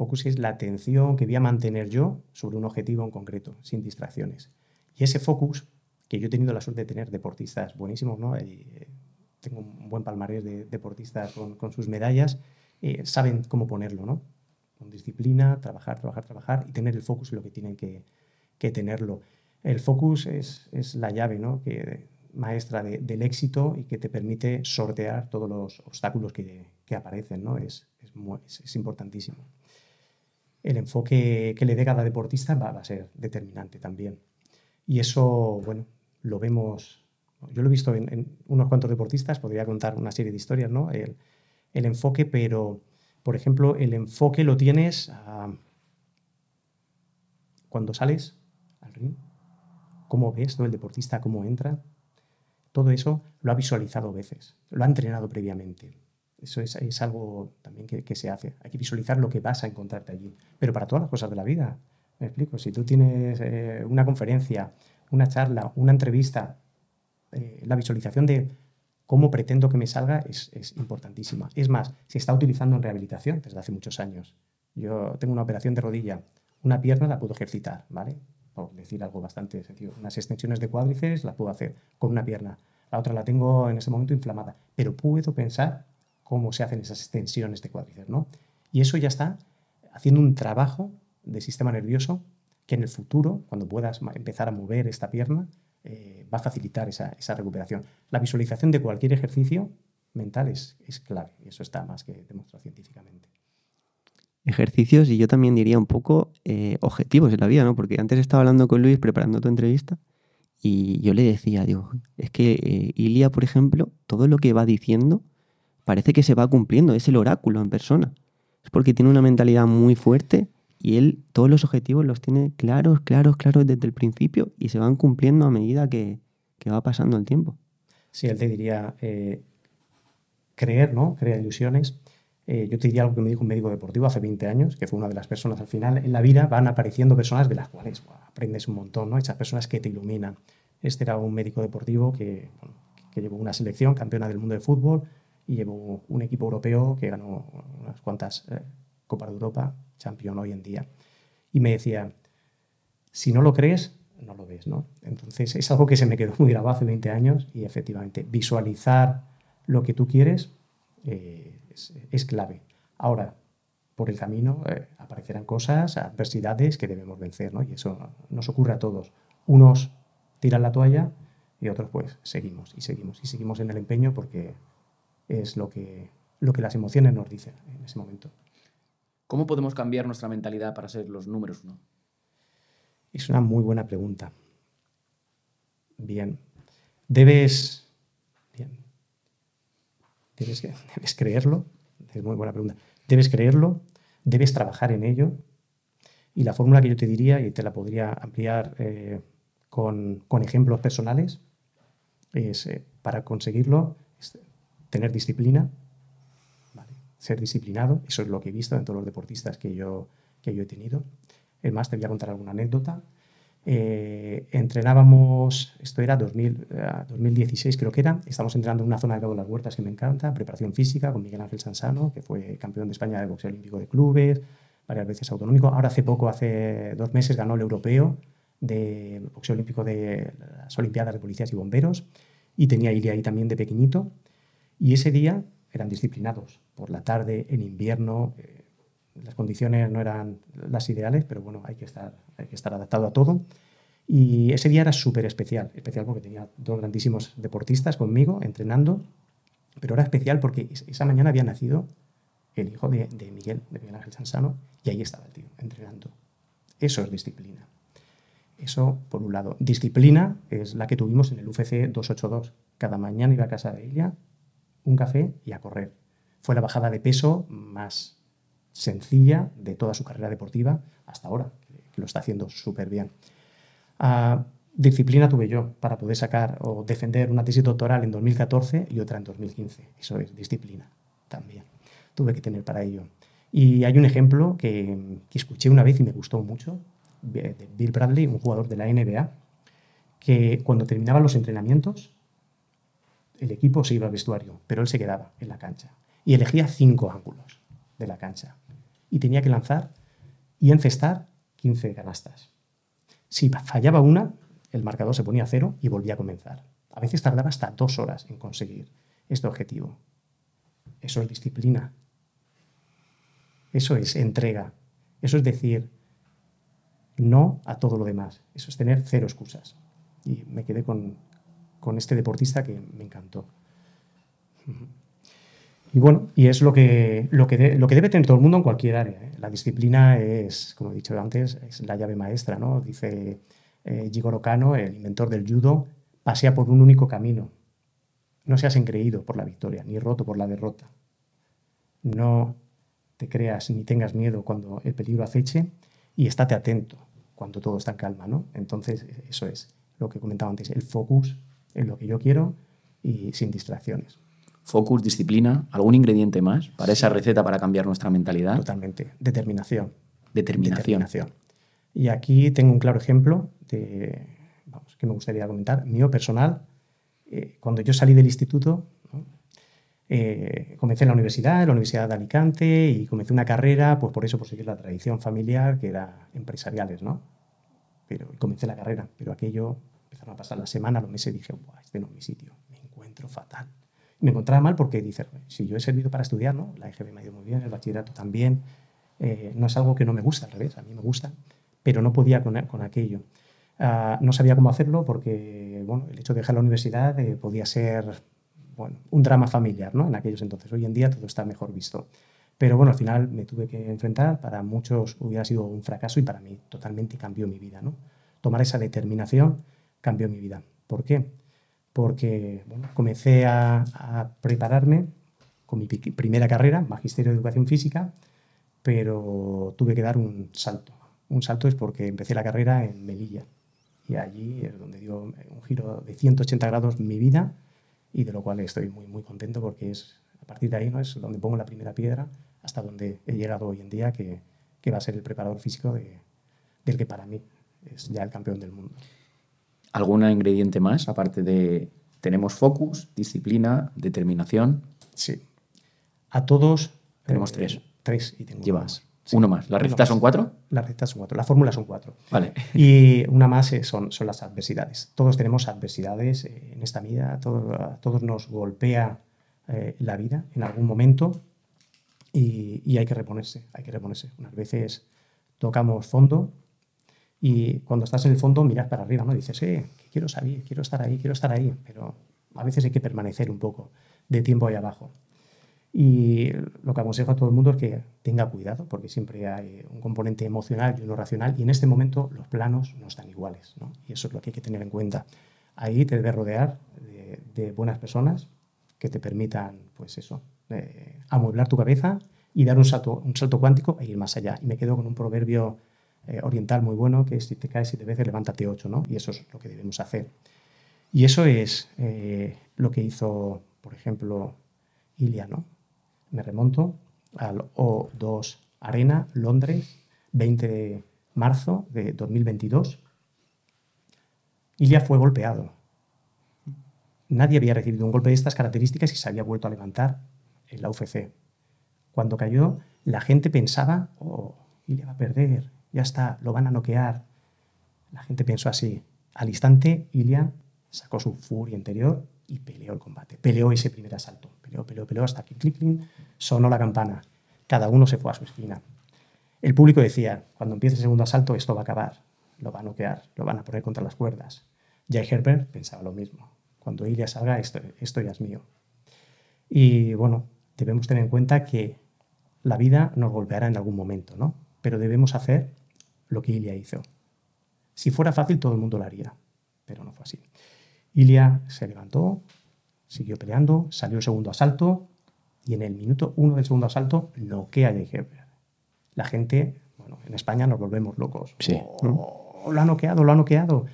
Focus es la atención que voy a mantener yo sobre un objetivo en concreto, sin distracciones. Y ese focus, que yo he tenido la suerte de tener deportistas buenísimos, ¿no? Eh, tengo un buen palmarés de deportistas con, con sus medallas, eh, saben cómo ponerlo, ¿no? Con disciplina, trabajar, trabajar, trabajar y tener el focus en lo que tienen que, que tenerlo. El focus es, es la llave, ¿no? Que, maestra de- del éxito y que te permite sortear todos los obstáculos que, que aparecen, ¿no? Es, es- es importantísimo. El enfoque que le dé cada deportista va, a ser determinante también. Y eso, bueno, lo vemos, yo lo he visto en, unos cuantos deportistas, podría contar una serie de historias, ¿no? El, el enfoque, pero, por ejemplo, el enfoque lo tienes cuando sales al ring, cómo ves ¿no? el deportista, cómo entra, todo eso lo ha visualizado veces, lo ha entrenado previamente. Eso es, algo también que, que, se hace. Hay que visualizar lo que vas a encontrarte allí. Pero para todas las cosas de la vida, me explico. Si tú tienes eh, una conferencia, una charla, una entrevista, eh, la visualización de cómo pretendo que me salga es, es, importantísima. Es más, se está utilizando en rehabilitación desde hace muchos años. Yo tengo una operación de rodilla, una pierna la puedo ejercitar, ¿vale? Por decir algo bastante sencillo. Unas extensiones de cuádriceps las puedo hacer con una pierna. La otra la tengo en ese momento inflamada. Pero puedo pensar cómo se hacen esas extensiones de cuádriceps, ¿no? Y eso ya está haciendo un trabajo de sistema nervioso que en el futuro, cuando puedas empezar a mover esta pierna, eh, va a facilitar esa, recuperación. La visualización de cualquier ejercicio mental es, es, clave y eso está más que demostrado científicamente. Ejercicios y yo también diría un poco eh, objetivos en la vida, ¿no? Porque antes estaba hablando con Luis preparando tu entrevista y yo le decía, digo, es que eh, Ilia, por ejemplo, todo lo que va diciendo parece que se va cumpliendo, es el oráculo en persona. Es porque tiene una mentalidad muy fuerte y él todos los objetivos los tiene claros, claros, claros desde el principio y se van cumpliendo a medida que, que va pasando el tiempo. Sí, él te diría eh, creer, ¿no? Crea ilusiones. Eh, yo te diría algo que me dijo un médico deportivo hace 20 años, que fue una de las personas al final. En la vida van apareciendo personas de las cuales wow, aprendes un montón, ¿no? Esas personas que te iluminan. Este era un médico deportivo que, bueno, que llevó una selección campeona del mundo de fútbol y llevó un equipo europeo que ganó unas cuantas eh, Copas de Europa, campeón hoy en día. Y me decía, si no lo crees, no lo ves, ¿no? Entonces es algo que se me quedó muy grabado hace 20 años y efectivamente visualizar lo que tú quieres eh, es, clave. Ahora, por el camino eh, aparecerán cosas, adversidades que debemos vencer, ¿no? Y eso nos ocurre a todos. Unos tiran la toalla y otros pues seguimos y seguimos y seguimos en el empeño porque es lo que, lo que las emociones nos dicen en ese momento. ¿Cómo podemos cambiar nuestra mentalidad para ser los números uno? Es una muy buena pregunta. Bien. Debes. Bien. Debes, debes creerlo. Es muy buena pregunta. Debes creerlo, debes trabajar en ello. Y la fórmula que yo te diría, y te la podría ampliar eh, con, ejemplos personales, es eh, para conseguirlo tener disciplina, ser disciplinado. Eso es lo que he visto en todos los deportistas que yo, que yo he tenido. Es más, te voy a contar alguna anécdota. Eh, entrenábamos, esto era 2000, 2016 eh, creo que era, estamos entrenando en una zona de Cabo de las Huertas que me encanta, preparación física con Miguel Ángel Sansano, que fue campeón de España de boxeo olímpico de clubes, varias veces autonómico. Ahora hace poco, hace dos meses, ganó el europeo de boxeo olímpico de las Olimpiadas de Policías y Bomberos y tenía Ilia ahí también de pequeñito. Y ese día eran disciplinados, por la tarde, en invierno, eh, las condiciones no eran las ideales, pero bueno, hay que estar, adaptado a todo. Y ese día era súper especial, especial porque tenía dos grandísimos deportistas conmigo entrenando, pero era especial porque esa mañana había nacido el hijo de, Miguel, de Miguel Ángel Sansano, y ahí estaba el tío, entrenando. Eso es disciplina. Eso, por un lado. Disciplina es la que tuvimos en el UFC 282. Cada mañana iba a casa de ella, un café y a correr. Fue la bajada de peso más sencilla de toda su carrera deportiva hasta ahora, que lo está haciendo súper bien. Ah, disciplina tuve yo para poder sacar o defender una tesis doctoral en 2014 y otra en 2015. Eso es disciplina también. Tuve que tener para ello. Y hay un ejemplo que, que escuché una vez y me gustó mucho, de Bill Bradley, un jugador de la NBA, que cuando terminaban los entrenamientos, el equipo se iba al vestuario, pero él se quedaba en la cancha y elegía cinco ángulos de la cancha y tenía que lanzar y encestar 15 canastas. Si fallaba una, el marcador se ponía a cero y volvía a comenzar. A veces tardaba hasta dos horas en conseguir este objetivo. Eso es disciplina. Eso es entrega. Eso es decir no a todo lo demás. Eso es tener cero excusas. Y me quedé con, con este deportista que me encantó. Y bueno, y es lo que, lo que, lo que debe tener todo el mundo en cualquier área. ¿eh? La disciplina es, como he dicho antes, es la llave maestra, ¿no? Dice eh, Jigoro Kano, el inventor del judo, pasea por un único camino. No seas engreído por la victoria, ni roto por la derrota. No te creas ni tengas miedo cuando el peligro aceche y estate atento cuando todo está en calma, ¿no? Entonces, eso es lo que comentaba antes, el focus en lo que yo quiero y sin distracciones focus, disciplina, algún ingrediente más para esa receta para cambiar nuestra mentalidad. Totalmente. Determinación. Determinación. Y aquí tengo un claro ejemplo de, vamos, que me gustaría comentar. Mío personal, eh, cuando yo salí del instituto, eh, comencé en la universidad, en la Universidad de Alicante, y comencé una carrera, pues por eso, por seguir la tradición familiar, que era empresariales, ¿no? Pero comencé la carrera, pero aquello empezaron a pasar la semana, los meses, dije, este no es mi sitio, me encuentro fatal me encontraba mal porque dice, si yo he servido para estudiar, ¿no? la EGB me ha ido muy bien, el bachillerato también, eh, no es algo que no me gusta, al revés, a mí me gusta, pero no podía con, con aquello. Ah, no sabía cómo hacerlo porque bueno, el hecho de dejar la universidad eh, podía ser bueno, un drama familiar ¿no? en aquellos entonces. Hoy en día todo está mejor visto. Pero bueno, al final me tuve que enfrentar, para muchos hubiera sido un fracaso y para mí totalmente cambió mi vida. ¿no? Tomar esa determinación cambió mi vida. ¿Por qué? porque comencé a, prepararme con mi primera carrera, Magisterio de Educación Física, pero tuve que dar un salto. Un salto es porque empecé la carrera en Melilla y allí es donde dio un giro de 180 grados mi vida y de lo cual estoy muy, muy contento porque es a partir de ahí ¿no? es donde pongo la primera piedra hasta donde he llegado hoy en día, que, que va a ser el preparador físico de, del que para mí es ya el campeón del mundo. ¿Algún ingrediente más, aparte de tenemos focus, disciplina, determinación? Sí. A todos... Tenemos tres. Eh, tres y tengo Llevas uno más. ¿Las recetas son cuatro? Las recetas son cuatro. Las fórmulas son cuatro. Vale. Y una más eh, son, son las adversidades. Todos tenemos adversidades eh, en esta vida. Todo, a todos nos golpea la vida en algún momento. y, y hay que reponerse, hay que reponerse. Unas veces tocamos fondo y cuando estás en el fondo miras para arriba, ¿no? Dices, eh, quiero salir, quiero estar ahí, quiero estar ahí, pero a veces hay que permanecer un poco de tiempo ahí abajo. Y lo que aconsejo a todo el mundo es que tenga cuidado, porque siempre hay un componente emocional y uno racional, y en este momento los planos no están iguales, ¿no? y eso es lo que hay que tener en cuenta. Ahí te debes rodear de, de buenas personas que te permitan, pues eso, eh, amueblar tu cabeza y dar un salto, un salto cuántico e ir más allá. Y me quedo con un proverbio eh, oriental muy bueno, que es si te caes siete veces, levántate ocho, ¿no? Y eso es lo que debemos hacer. Y eso es eh, lo que hizo, por ejemplo, Ilia, ¿no? Me remonto al O2 Arena, Londres, 20 de marzo de 2022. Ilia fue golpeado. Nadie había recibido un golpe de estas características y se había vuelto a levantar en la UFC. Cuando cayó, la gente pensaba, oh, Ilia va a perder, ya está, lo van a noquear. La gente pensó así. Al instante, Ilia sacó su furia interior y peleó el combate. Peleó ese primer asalto. Peleó, peleó, peleó hasta que clic, clic, sonó la campana. Cada uno se fue a su esquina. El público decía, cuando empiece el segundo asalto, esto va a acabar. Lo va a noquear, lo van a poner contra las cuerdas. Jay Herbert pensaba lo mismo. Cuando Ilia salga, esto, esto ya es mío. Y bueno, debemos tener en cuenta que la vida nos golpeará en algún momento, ¿no? Pero debemos hacer lo que Ilia hizo. Si fuera fácil, todo el mundo lo haría, pero no fue así. Ilia se levantó, siguió peleando, salió el segundo asalto y en el minuto uno del segundo asalto noquea a Jay La gente, bueno, en España nos volvemos locos. Sí. Oh, lo ha noqueado, lo ha noqueado.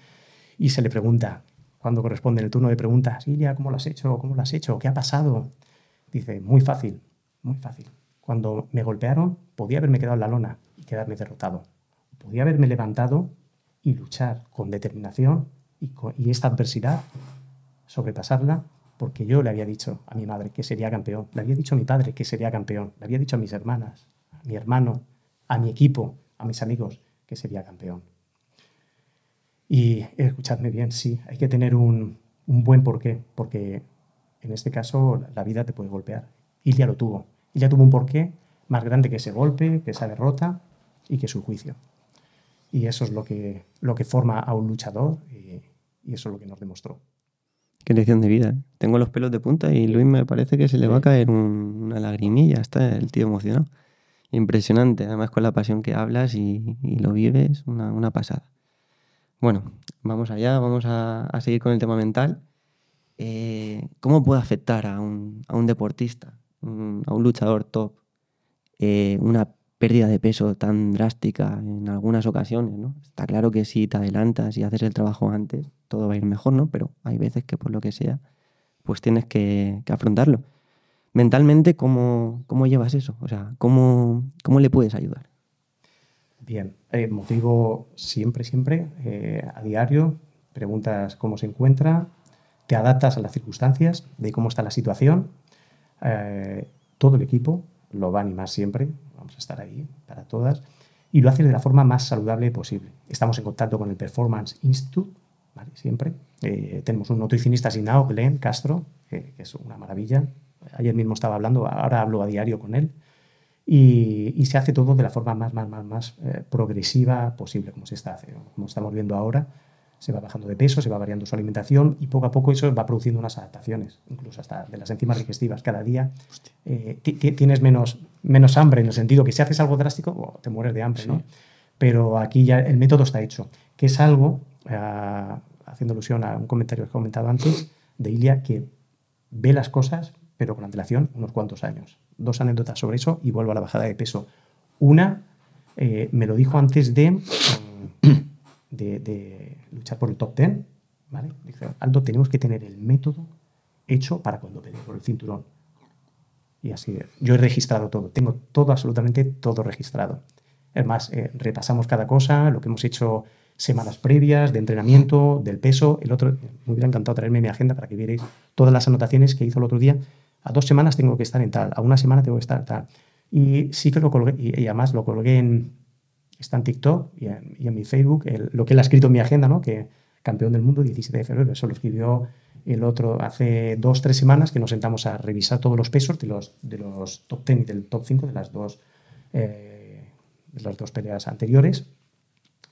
Y se le pregunta, cuando corresponde el turno de preguntas, Ilia, ¿cómo lo has hecho? ¿Cómo lo has hecho? ¿Qué ha pasado? Dice, muy fácil, muy fácil. Cuando me golpearon, podía haberme quedado en la lona y quedarme derrotado. Podía haberme levantado y luchar con determinación y, con, y esta adversidad, sobrepasarla, porque yo le había dicho a mi madre que sería campeón, le había dicho a mi padre que sería campeón, le había dicho a mis hermanas, a mi hermano, a mi equipo, a mis amigos que sería campeón. Y escuchadme bien, sí, hay que tener un, buen porqué, porque en este caso la vida te puede golpear. Ilia lo tuvo. Ilia tuvo un porqué más grande que ese golpe, que esa derrota y que su juicio. Y eso es lo que, lo que forma a un luchador y, y eso es lo que nos demostró. Qué lección de vida. ¿eh? Tengo los pelos de punta y Luis me parece que se le va a caer un, una lagrimilla. Está el tío emocionado. Impresionante, además con la pasión que hablas y, y lo vives, una, una, pasada. Bueno, vamos allá, vamos a, a seguir con el tema mental. Eh, ¿Cómo puede afectar a un, a un deportista, un, a un luchador top, eh, una pérdida de peso tan drástica en algunas ocasiones. Está claro que si te adelantas y haces el trabajo antes, todo va a ir mejor, ¿no? Pero hay veces que por lo que sea, pues tienes que, que afrontarlo. Mentalmente, ¿cómo, ¿cómo, llevas eso? O sea, ¿cómo, cómo le puedes ayudar? Bien, eh, motivo siempre, siempre, eh, a diario, preguntas cómo se encuentra, te adaptas a las circunstancias, de cómo está la situación, eh, todo el equipo lo va a animar siempre, vamos a estar ahí para todas, y lo haces de la forma más saludable posible. Estamos en contacto con el Performance Institute, ¿vale? siempre. Eh, tenemos un nutricionista asignado, Glenn Castro, que, que, es una maravilla. Ayer mismo estaba hablando, ahora hablo a diario con él. Y, y se hace todo de la forma más, más, más, más eh, progresiva posible, como se está haciendo, como estamos viendo ahora se va bajando de peso, se va variando su alimentación y poco a poco eso va produciendo unas adaptaciones, incluso hasta de las enzimas digestivas. Cada día eh, tienes menos, menos hambre en el sentido que si haces algo drástico oh, te mueres de hambre, sí. ¿no? Pero aquí ya el método está hecho, que es algo, uh, haciendo alusión a un comentario que he comentado antes, de Ilia, que ve las cosas, pero con antelación, unos cuantos años. Dos anécdotas sobre eso y vuelvo a la bajada de peso. Una, eh, me lo dijo antes de... De, de, luchar por el top 10, ¿vale? Dice, Aldo, tenemos que tener el método hecho para cuando pelee por el cinturón. Y así, yo he registrado todo, tengo todo, absolutamente todo registrado. Es más, eh, repasamos cada cosa, lo que hemos hecho semanas previas de entrenamiento, del peso. El otro, me hubiera encantado traerme mi agenda para que vierais todas las anotaciones que hizo el otro día. A dos semanas tengo que estar en tal, a una semana tengo que estar tal. Y sí que lo colgué, y, y además lo colgué en, está en TikTok y en, mi Facebook, lo que él ha escrito en mi agenda, ¿no? que campeón del mundo 17 de febrero, eso lo escribió El otro hace dos, tres semanas que nos sentamos a revisar todos los pesos de los, de los top 10 y del top 5 de las dos, eh, de las dos peleas anteriores.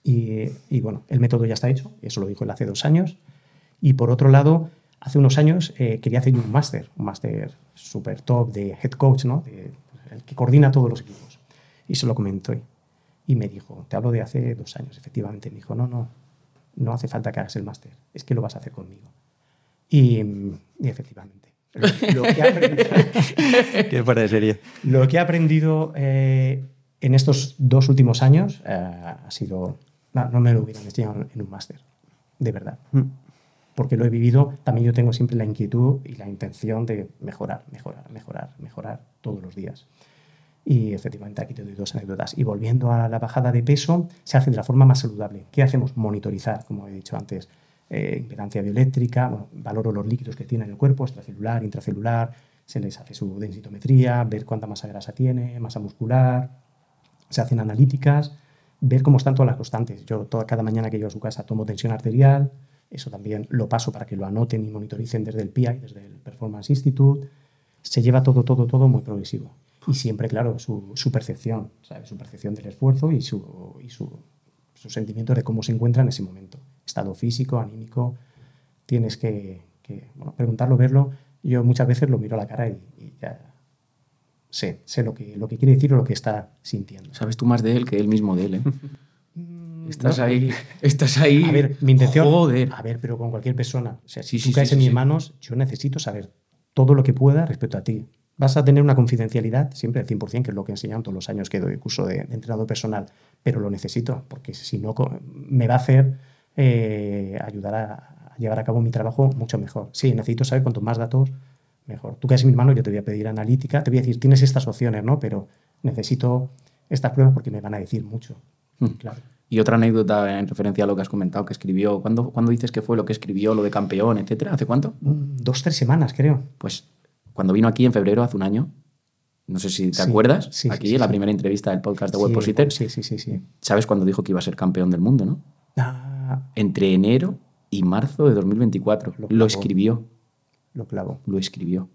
Y, bueno, el método ya está hecho, eso lo dijo él hace dos años. Y por otro lado, hace unos años eh, quería hacer un máster, un máster super top de head coach, ¿no? De, el que coordina todos los equipos. Y se lo comentó y me dijo, te hablo de hace dos años, efectivamente. Me dijo, no, no, no hace falta que hagas el máster, es que lo vas a hacer conmigo. Y, y efectivamente. Lo, lo, que he aprendido, Qué fuera de serie. lo que he aprendido eh, en estos dos últimos años eh, ha sido, no, no, me lo hubieran enseñado en un máster, de verdad. Mm. Porque lo he vivido, también yo tengo siempre la inquietud y la intención de mejorar, mejorar, mejorar, mejorar todos los días. Y efectivamente aquí te doy dos anécdotas. Y volviendo a la bajada de peso, se hace de la forma más saludable. ¿Qué hacemos? Monitorizar, como he dicho antes, eh, impedancia bioeléctrica, valoro los líquidos que tiene en el cuerpo, extracelular, intracelular, se les hace su densitometría, ver cuánta masa grasa tiene, masa muscular, se hacen analíticas, ver cómo están todas las constantes. Yo cada mañana que llego a su casa tomo tensión arterial, eso también lo paso para que lo anoten y monitoricen desde el PI, desde el Performance Institute. Se lleva todo, todo, todo muy progresivo. Y siempre, claro, su, su percepción, ¿sabes? su percepción del esfuerzo y, su, y su, su, sentimiento de cómo se encuentra en ese momento. Estado físico, anímico, tienes que, que bueno, preguntarlo, verlo. Yo muchas veces lo miro a la cara y, y ya sé, sé lo, que, lo que quiere decir o lo que está sintiendo. Sabes tú más de él que él mismo de él, ¿eh? Estás no, ahí, estás ahí. A ver, mi intención. Joder. A ver, pero con cualquier persona. O sea, si Sí, tú sí, caes sí, en mis manos, yo necesito saber todo lo que pueda respecto a ti. Vas a tener una confidencialidad siempre al 100%, que es lo que he enseñado todos los años que doy curso de, de entrenador personal, pero lo necesito, porque si no, me va a hacer eh, ayudar a, a llevar a cabo mi trabajo mucho mejor. Sí, necesito saber cuanto más datos, mejor. Tú caes en mis manos, yo te voy a pedir analítica, te voy a decir, tienes estas opciones, ¿no? Pero necesito estas pruebas porque me van a decir mucho. Mm. Claro. Y otra anécdota en referencia a lo que has comentado, que escribió. ¿Cuándo, ¿cuándo dices que fue lo que escribió, lo de campeón, etcétera? ¿Hace cuánto? Mm, Dos, tres semanas, creo. Pues cuando vino aquí en febrero, hace un año. No sé si te Sí, acuerdas. sí, aquí, sí, en la primera entrevista del podcast de Webpositor. Sí, sí, sí, sí. ¿Sabes cuándo dijo que iba a ser campeón del mundo, no? Ah, Entre enero y marzo de 2024. Lo Lo, clavó. escribió. lo clavo. Lo escribió.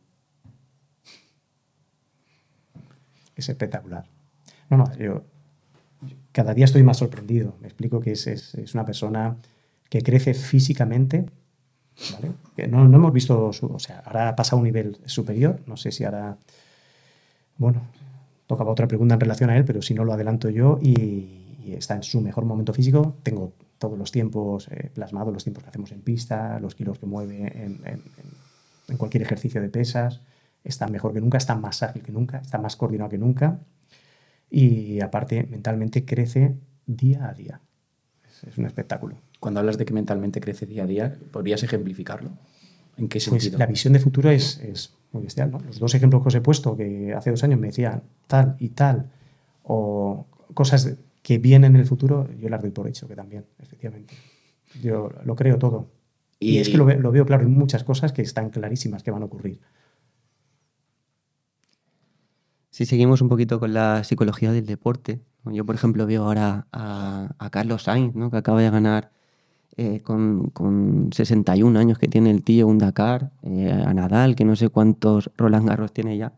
Es espectacular. No, no, yo cada día estoy más sorprendido. Me explico que es, es, es una persona que crece físicamente, ¿vale? Que no, no hemos visto, su, o sea, ahora ha pasado a un nivel superior, no sé si ahora, bueno, tocaba otra pregunta en relación a él, pero si no lo adelanto yo y, está en su mejor momento físico, tengo todos los tiempos eh, plasmados, los tiempos que hacemos en pista, los kilos que mueve en cualquier ejercicio de pesas, está mejor que nunca, está más ágil que nunca, está más coordinado que nunca y aparte mentalmente crece día a día. Es, un espectáculo. Cuando hablas de que mentalmente crece día a día, ¿podrías ejemplificarlo? ¿En qué sentido? Pues la visión de futuro es, es muy bestial. ¿no? Los dos ejemplos que os he puesto, que hace dos años me decían tal y tal, o cosas que vienen en el futuro, yo las doy por hecho que también, efectivamente. Yo lo creo todo. Y, y es que lo, lo, veo claro, hay muchas cosas que están clarísimas que van a ocurrir. Si seguimos un poquito con la psicología del deporte, yo por ejemplo veo ahora a, Carlos Sainz, ¿no? que acaba de ganar eh, con, con, 61 años que tiene el tío un Dakar, eh, a Nadal, que no sé cuántos Roland Garros tiene ya,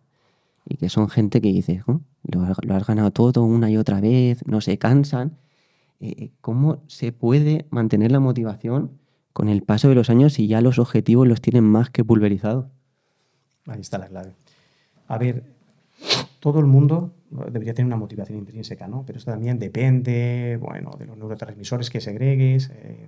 y que son gente que dice, oh, lo, lo, has ganado todo una y otra vez, no se cansan. Eh, ¿Cómo se puede mantener la motivación con el paso de los años si ya los objetivos los tienen más que pulverizados? Ahí está la clave. A ver, todo el mundo debería tener una motivación intrínseca, ¿no? Pero esto también depende, bueno, de los neurotransmisores que segregues, eh,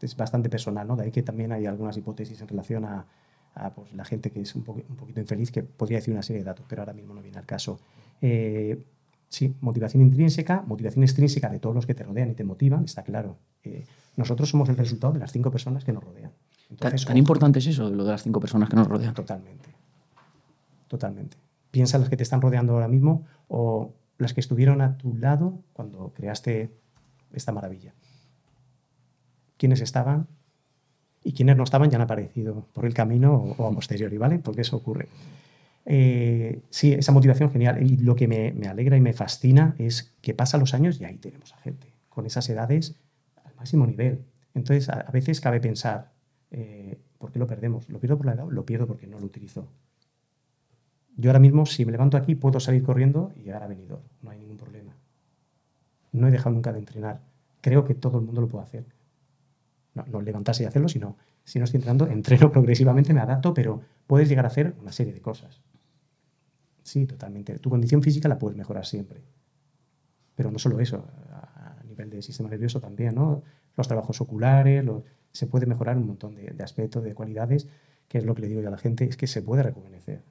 es bastante personal, ¿no? De ahí que también hay algunas hipótesis en relación a, a pues, la gente que es un, po un, poquito infeliz, que podría decir una serie de datos, pero ahora mismo no viene al caso. Eh, sí, motivación intrínseca, motivación extrínseca de todos los que te rodean y te motivan, está claro. Eh, nosotros somos el resultado de las cinco personas que nos rodean. Entonces, ¿Tan, tan importante es eso, lo de las cinco personas que nos rodean? Totalmente. Totalmente piensa las que te están rodeando ahora mismo o las que estuvieron a tu lado cuando creaste esta maravilla. ¿Quiénes estaban? Y quienes no estaban ya han aparecido por el camino o, a posteriori, ¿vale? Porque eso ocurre. Eh, sí, esa motivación genial. Y lo que me, alegra y me fascina es que pasan los años y ahí tenemos a gente con esas edades al máximo nivel. Entonces, a, a veces cabe pensar, eh, ¿Por qué lo perdemos? ¿Lo pierdo por la edad? Lo pierdo porque no lo utilizo. Yo ahora mismo, si me levanto aquí, puedo salir corriendo y llegar a venidor. No hay ningún problema. No he dejado nunca de entrenar. Creo que todo el mundo lo puede hacer. No, no levantarse y hacerlo, sino si no estoy entrenando, entreno progresivamente, me adapto, pero puedes llegar a hacer una serie de cosas. Sí, totalmente. Tu condición física la puedes mejorar siempre. Pero no solo eso, a nivel de sistema nervioso también, ¿no? Los trabajos oculares, se puede mejorar un montón de, de, aspectos, de cualidades, que es lo que le digo yo a la gente, es que se puede rejuvenecer,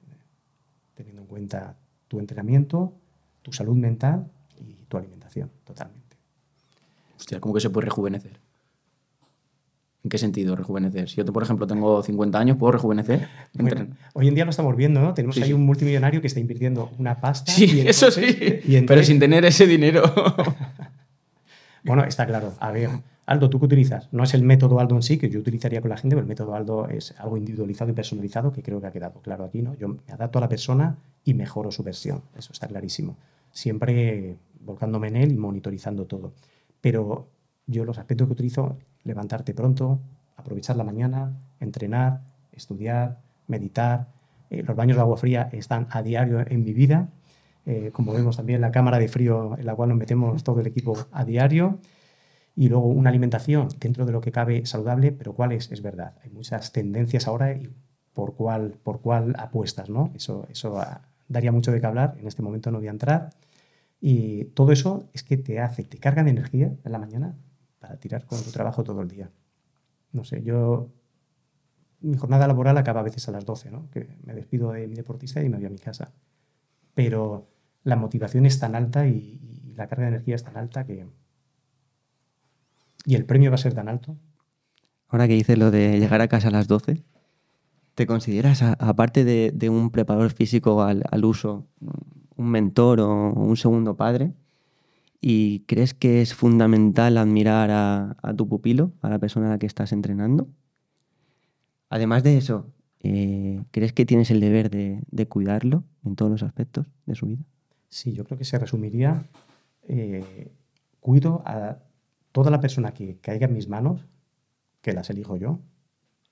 teniendo en cuenta tu entrenamiento, tu salud mental y tu alimentación, totalmente. Hostia, ¿cómo que se puede rejuvenecer? ¿En qué sentido rejuvenecer? Si yo, por ejemplo, tengo 50 años, ¿puedo rejuvenecer? Bueno, hoy en día lo estamos viendo, ¿no? Tenemos sí, ahí un multimillonario que está invirtiendo una pasta. Sí, y eso sí, y pero sin tener ese dinero. bueno, está claro. A ver, Aldo, ¿tú qué utilizas? No es el método Aldo en sí, que yo utilizaría con la gente, pero el método Aldo es algo individualizado y personalizado, que creo que ha quedado claro aquí, ¿no? Yo me adapto a la persona y mejoro su versión. Eso está clarísimo. Siempre volcándome en él y monitorizando todo. Pero yo los aspectos que utilizo, levantarte pronto, aprovechar la mañana, entrenar, estudiar, meditar. Eh, los baños de agua fría están a diario en mi vida. Eh, como vemos también la cámara de frío en la cual nos metemos todo el equipo a diario. Y luego una alimentación dentro de lo que cabe saludable, pero cuál es, es verdad. Hay muchas tendencias ahora y por cuál, por cuál apuestas, ¿no? Eso, eso daría mucho de qué hablar. En este momento no voy a entrar. Y todo eso es que te hace, te carga de energía en la mañana para tirar con tu trabajo todo el día. No sé, yo. Mi jornada laboral acaba a veces a las 12, ¿no? Que me despido de mi deportista y me voy a mi casa. Pero la motivación es tan alta y la carga de energía es tan alta que. Y el premio va a ser tan alto. Ahora que dices lo de llegar a casa a las 12, ¿te consideras, aparte de, de, un preparador físico al, al uso, un mentor o un segundo padre? ¿Y crees que es fundamental admirar a, a, tu pupilo, a la persona a la que estás entrenando? Además de eso, eh, ¿crees que tienes el deber de, de, cuidarlo en todos los aspectos de su vida? Sí, yo creo que se resumiría, eh, cuido a toda la persona que caiga en mis manos, que las elijo yo,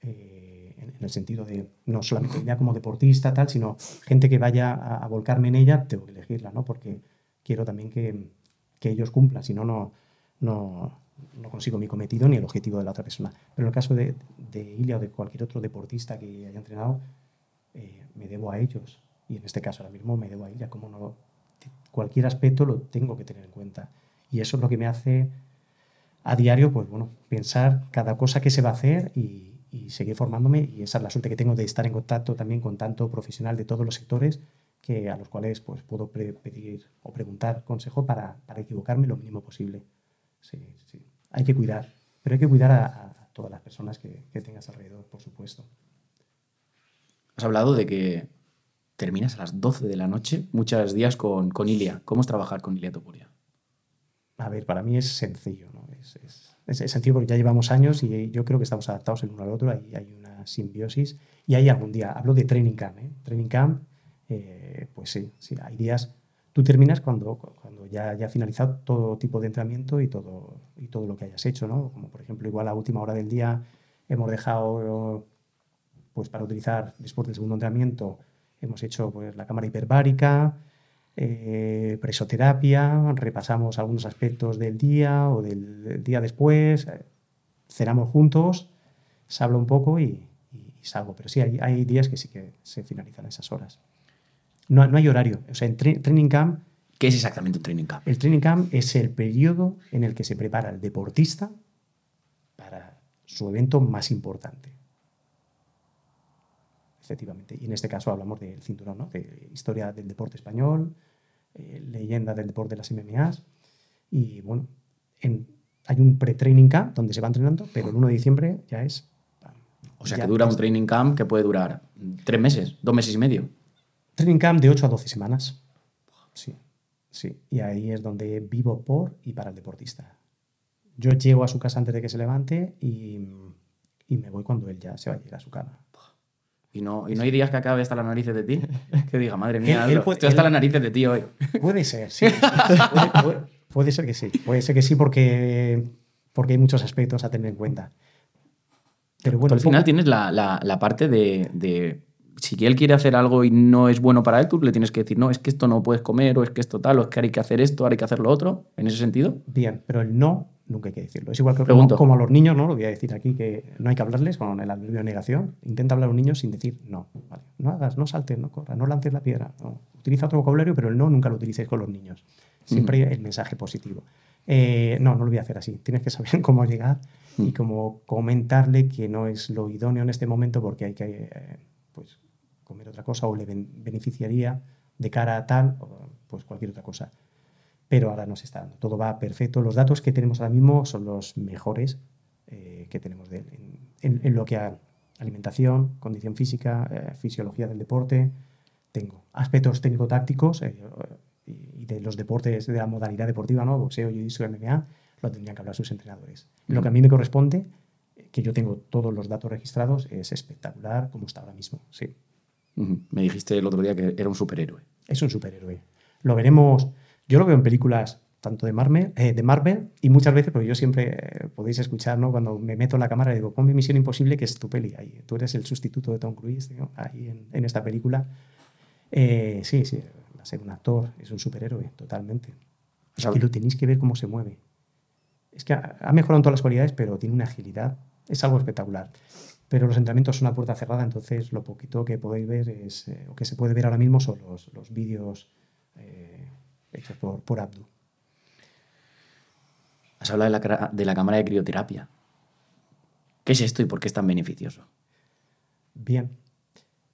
eh, en, el sentido de no solamente ya como deportista, tal, sino gente que vaya a, volcarme en ella, tengo que elegirla, ¿no? Porque quiero también que, ellos cumplan, si no, no, no, consigo mi cometido ni el objetivo de la otra persona. Pero en el caso de, de o de cualquier otro deportista que haya entrenado, eh, me debo a ellos. Y en este caso ahora mismo me debo a Ilia. Como no, cualquier aspecto lo tengo que tener en cuenta. Y eso es lo que me hace a diario, pues bueno, pensar cada cosa que se va a hacer y, y seguir formándome. Y esa es la suerte que tengo de estar en contacto también con tanto profesional de todos los sectores que a los cuales pues, puedo pedir o preguntar consejo para, para, equivocarme lo mínimo posible. Sí, sí. Hay que cuidar, pero hay que cuidar a, todas las personas que, que, tengas alrededor, por supuesto. Has hablado de que terminas a las 12 de la noche muchos días con, con Ilia. ¿Cómo es trabajar con Ilia Topuria? A ver, para mí es sencillo, ¿no? Es, es, es, es, sencillo porque ya llevamos años y yo creo que estamos adaptados el uno al otro, hay, hay una simbiosis y hay algún día, hablo de Training Camp, ¿eh? Training Camp eh, pues sí, sí, hay días, tú terminas cuando, cuando ya, ya ha finalizado todo tipo de entrenamiento y todo, y todo lo que hayas hecho, ¿no? Como por ejemplo, igual a última hora del día hemos dejado, pues para utilizar después del segundo entrenamiento, hemos hecho pues la cámara hiperbárica, eh, presoterapia, repasamos algunos aspectos del día o del, día después, eh, cenamos juntos, se habla un poco y, y, y salgo. Pero sí, hay, hay días que sí que se finalizan esas horas. No, no, hay horario. O sea, en tra Training Camp... ¿Qué es exactamente un Training Camp? El Training Camp es el periodo en el que se prepara el deportista para su evento más importante. Efectivamente. Y en este caso hablamos del cinturón, ¿no? De historia del deporte español, eh, leyenda del deporte de las MMAs. Y bueno, en, hay un pre-training camp donde se va entrenando, pero el 1 de diciembre ya es... O sea, que dura un training camp que puede durar tres meses, dos meses y medio. Training camp de 8 a 12 semanas. Sí, sí. Y ahí es donde vivo por y para el deportista. Yo llego a su casa antes de que se levante y, y me voy cuando él ya se va a ir a su cama. ¿Y no, ¿Y no hay días que acabe hasta las narices de ti? Que diga, madre mía, él, él puede, estoy hasta él, las narices de ti hoy. Puede ser, sí. puede, puede, puede, ser que sí. Puede ser que sí porque, porque hay muchos aspectos a tener en cuenta. Pero al final poco- tienes la, la- la parte de, de- Si él quiere hacer algo y no es bueno para él, tú le tienes que decir, no, es que esto no puedes comer, o es que esto tal, o es que hay que hacer esto, ahora hay que hacer lo otro. En ese sentido. Bien, pero el no nunca hay que decirlo. Es igual que como, a los niños, ¿no? Lo voy a decir aquí, que no hay que hablarles con el adverbio de negación. Intenta hablar a un niño sin decir no. ¿vale? No hagas, no saltes, no corras, no lances la piedra. no. Utiliza otro vocabulario, pero el no nunca lo utilicéis con los niños. Siempre el mensaje positivo. Eh, no, no lo voy a hacer así. Tienes que saber cómo llegar y Mm. cómo comentarle que no es lo idóneo en este momento porque hay que eh, pues, comer otra cosa o le ben- beneficiaría de cara a tal o pues cualquier otra cosa pero ahora nos está dando. Todo va perfecto. Los datos que tenemos ahora mismo son los mejores eh, que tenemos de en, en- en lo que a alimentación, condición física, eh, fisiología del deporte. Tengo aspectos técnico-tácticos eh, y de los deportes de la modalidad deportiva, ¿no? boxeo, jiu-jitsu, MMA, lo tendrían que hablar sus entrenadores. Lo que a mí me corresponde, que yo tengo todos los datos registrados, es espectacular como está ahora mismo. Sí. Me dijiste el otro día que era un superhéroe. Es un superhéroe. Lo veremos. Yo lo veo en películas tanto de Marvel, eh, de Marvel y muchas veces, porque yo siempre eh, podéis escuchar, ¿no? Cuando me meto en la cámara, digo, ponme Misión Imposible, que es tu peli. Ahí, tú eres el sustituto de Tom Cruise, ¿no? ahí en, en esta película. Eh, sí, sí, va a ser un actor, es un superhéroe, totalmente. Que lo tenéis que ver cómo se mueve. Es que ha, ha mejorado en todas las cualidades, pero tiene una agilidad. Es algo espectacular. Pero los entrenamientos son una puerta cerrada, entonces lo poquito que podéis ver es, eh, o que se puede ver ahora mismo son los, los vídeos eh, hechos por, por Abdu. Has hablado de la, de la cámara de crioterapia. ¿Qué es esto y por qué es tan beneficioso? Bien,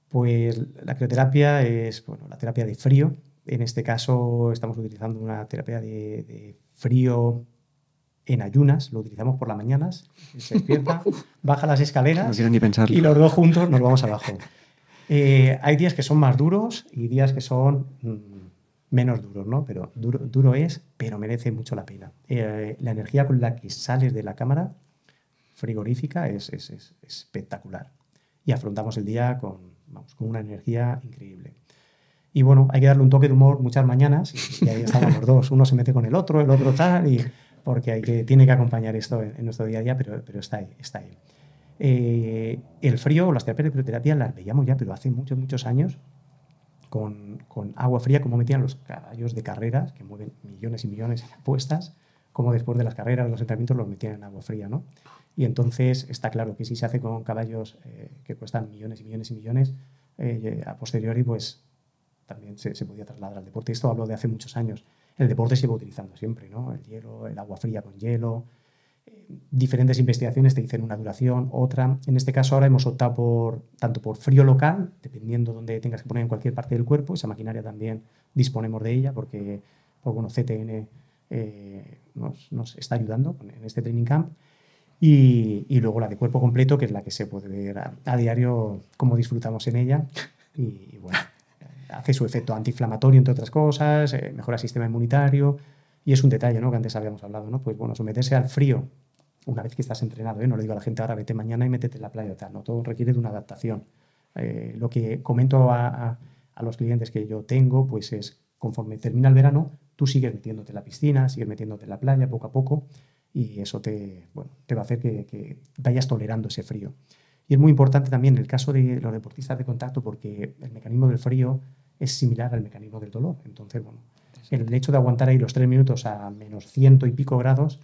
pues la crioterapia es bueno, la terapia de frío. En este caso estamos utilizando una terapia de, de frío en ayunas. Lo utilizamos por las mañanas. Se despierta, baja las escaleras No quiero ni pensarlo. y los dos juntos nos vamos abajo. Eh, hay días que son más duros y días que son mm, menos duros, ¿no? Pero duro, duro es, pero merece mucho la pena. Eh, la energía con la que sales de la cámara frigorífica es, es- es espectacular. Y afrontamos el día con, vamos, con una energía increíble. Y bueno, hay que darle un toque de humor muchas mañanas y, ahí estamos los dos. Uno se mete con el otro, el otro tal, y, porque hay que, tiene que acompañar esto en, nuestro día a día, pero, pero está ahí. Está ahí. Eh, el frío, las terapias de crioterapia las veíamos ya, pero hace muchos, muchos años, con, con agua fría, como metían los caballos de carreras, que mueven millones y millones en apuestas, como después de las carreras, los entrenamientos los metían en agua fría, ¿no? Y entonces está claro que si se hace con caballos eh, que cuestan millones y millones y millones, eh, a posteriori, pues también se, podía trasladar al deporte. Esto hablo de hace muchos años. El deporte se va utilizando siempre, ¿no? El hielo, el agua fría con hielo. Diferentes investigaciones te dicen una duración, otra. En este caso ahora hemos optado por tanto por frío local, dependiendo donde tengas que poner en cualquier parte del cuerpo. Esa maquinaria también disponemos de ella porque, pues bueno, CTN eh, nos, nos está ayudando en este training camp. Y, y luego la de cuerpo completo, que es la que se puede ver a, a diario cómo disfrutamos en ella. Y, y bueno, hace su efecto antiinflamatorio, entre otras cosas, eh, mejora el sistema inmunitario. Y es un detalle, ¿no? Que antes habíamos hablado, ¿no? Pues bueno, someterse al frío una vez que estás entrenado, ¿eh? No le digo a la gente ahora vete mañana y métete en la playa, tal, ¿no? Todo requiere de una adaptación. Eh, lo que comento a, a- a los clientes que yo tengo, pues es conforme termina el verano, tú sigues metiéndote en la piscina, sigues metiéndote en la playa poco a poco y eso te, bueno, te va a hacer que, que vayas tolerando ese frío. Y es muy importante también el caso de los deportistas de contacto porque el mecanismo del frío es similar al mecanismo del dolor. Entonces, bueno, el hecho de aguantar ahí los tres minutos a menos ciento y pico grados,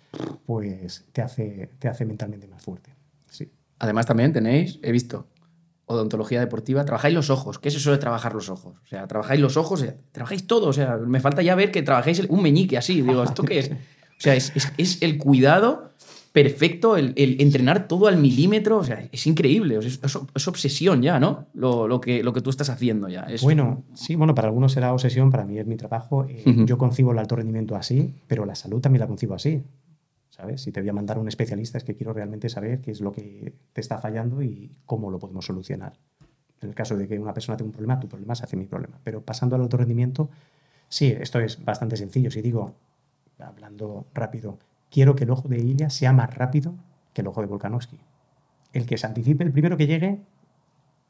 pues te hace, te hace mentalmente más fuerte. Sí. Además, también tenéis, he visto, odontología deportiva, trabajáis los ojos. ¿Qué es eso de trabajar los ojos? O sea, trabajáis los ojos, trabajáis todo. O sea, me falta ya ver que trabajáis un meñique así. Digo, ¿esto qué es? O sea, es- es el cuidado perfecto, el, el entrenar todo al milímetro. O sea, es increíble. Es, es- es obsesión ya, ¿no? Lo, lo que, lo que tú estás haciendo ya. Es- Bueno, sí, bueno, para algunos será obsesión, para mí es mi trabajo. Eh. Yo concibo el alto rendimiento así, pero la salud también la concibo así. ¿Sabes? Si te voy a mandar a un especialista es que quiero realmente saber qué es lo que te está fallando y cómo lo podemos solucionar. En el caso de que una persona tenga un problema, tu problema se hace mi problema. Pero pasando al alto rendimiento, sí, esto es bastante sencillo. Si digo, hablando rápido, quiero que el ojo de Ilia sea más rápido que el ojo de Volkanovski. El que se anticipe, el primero que llegue,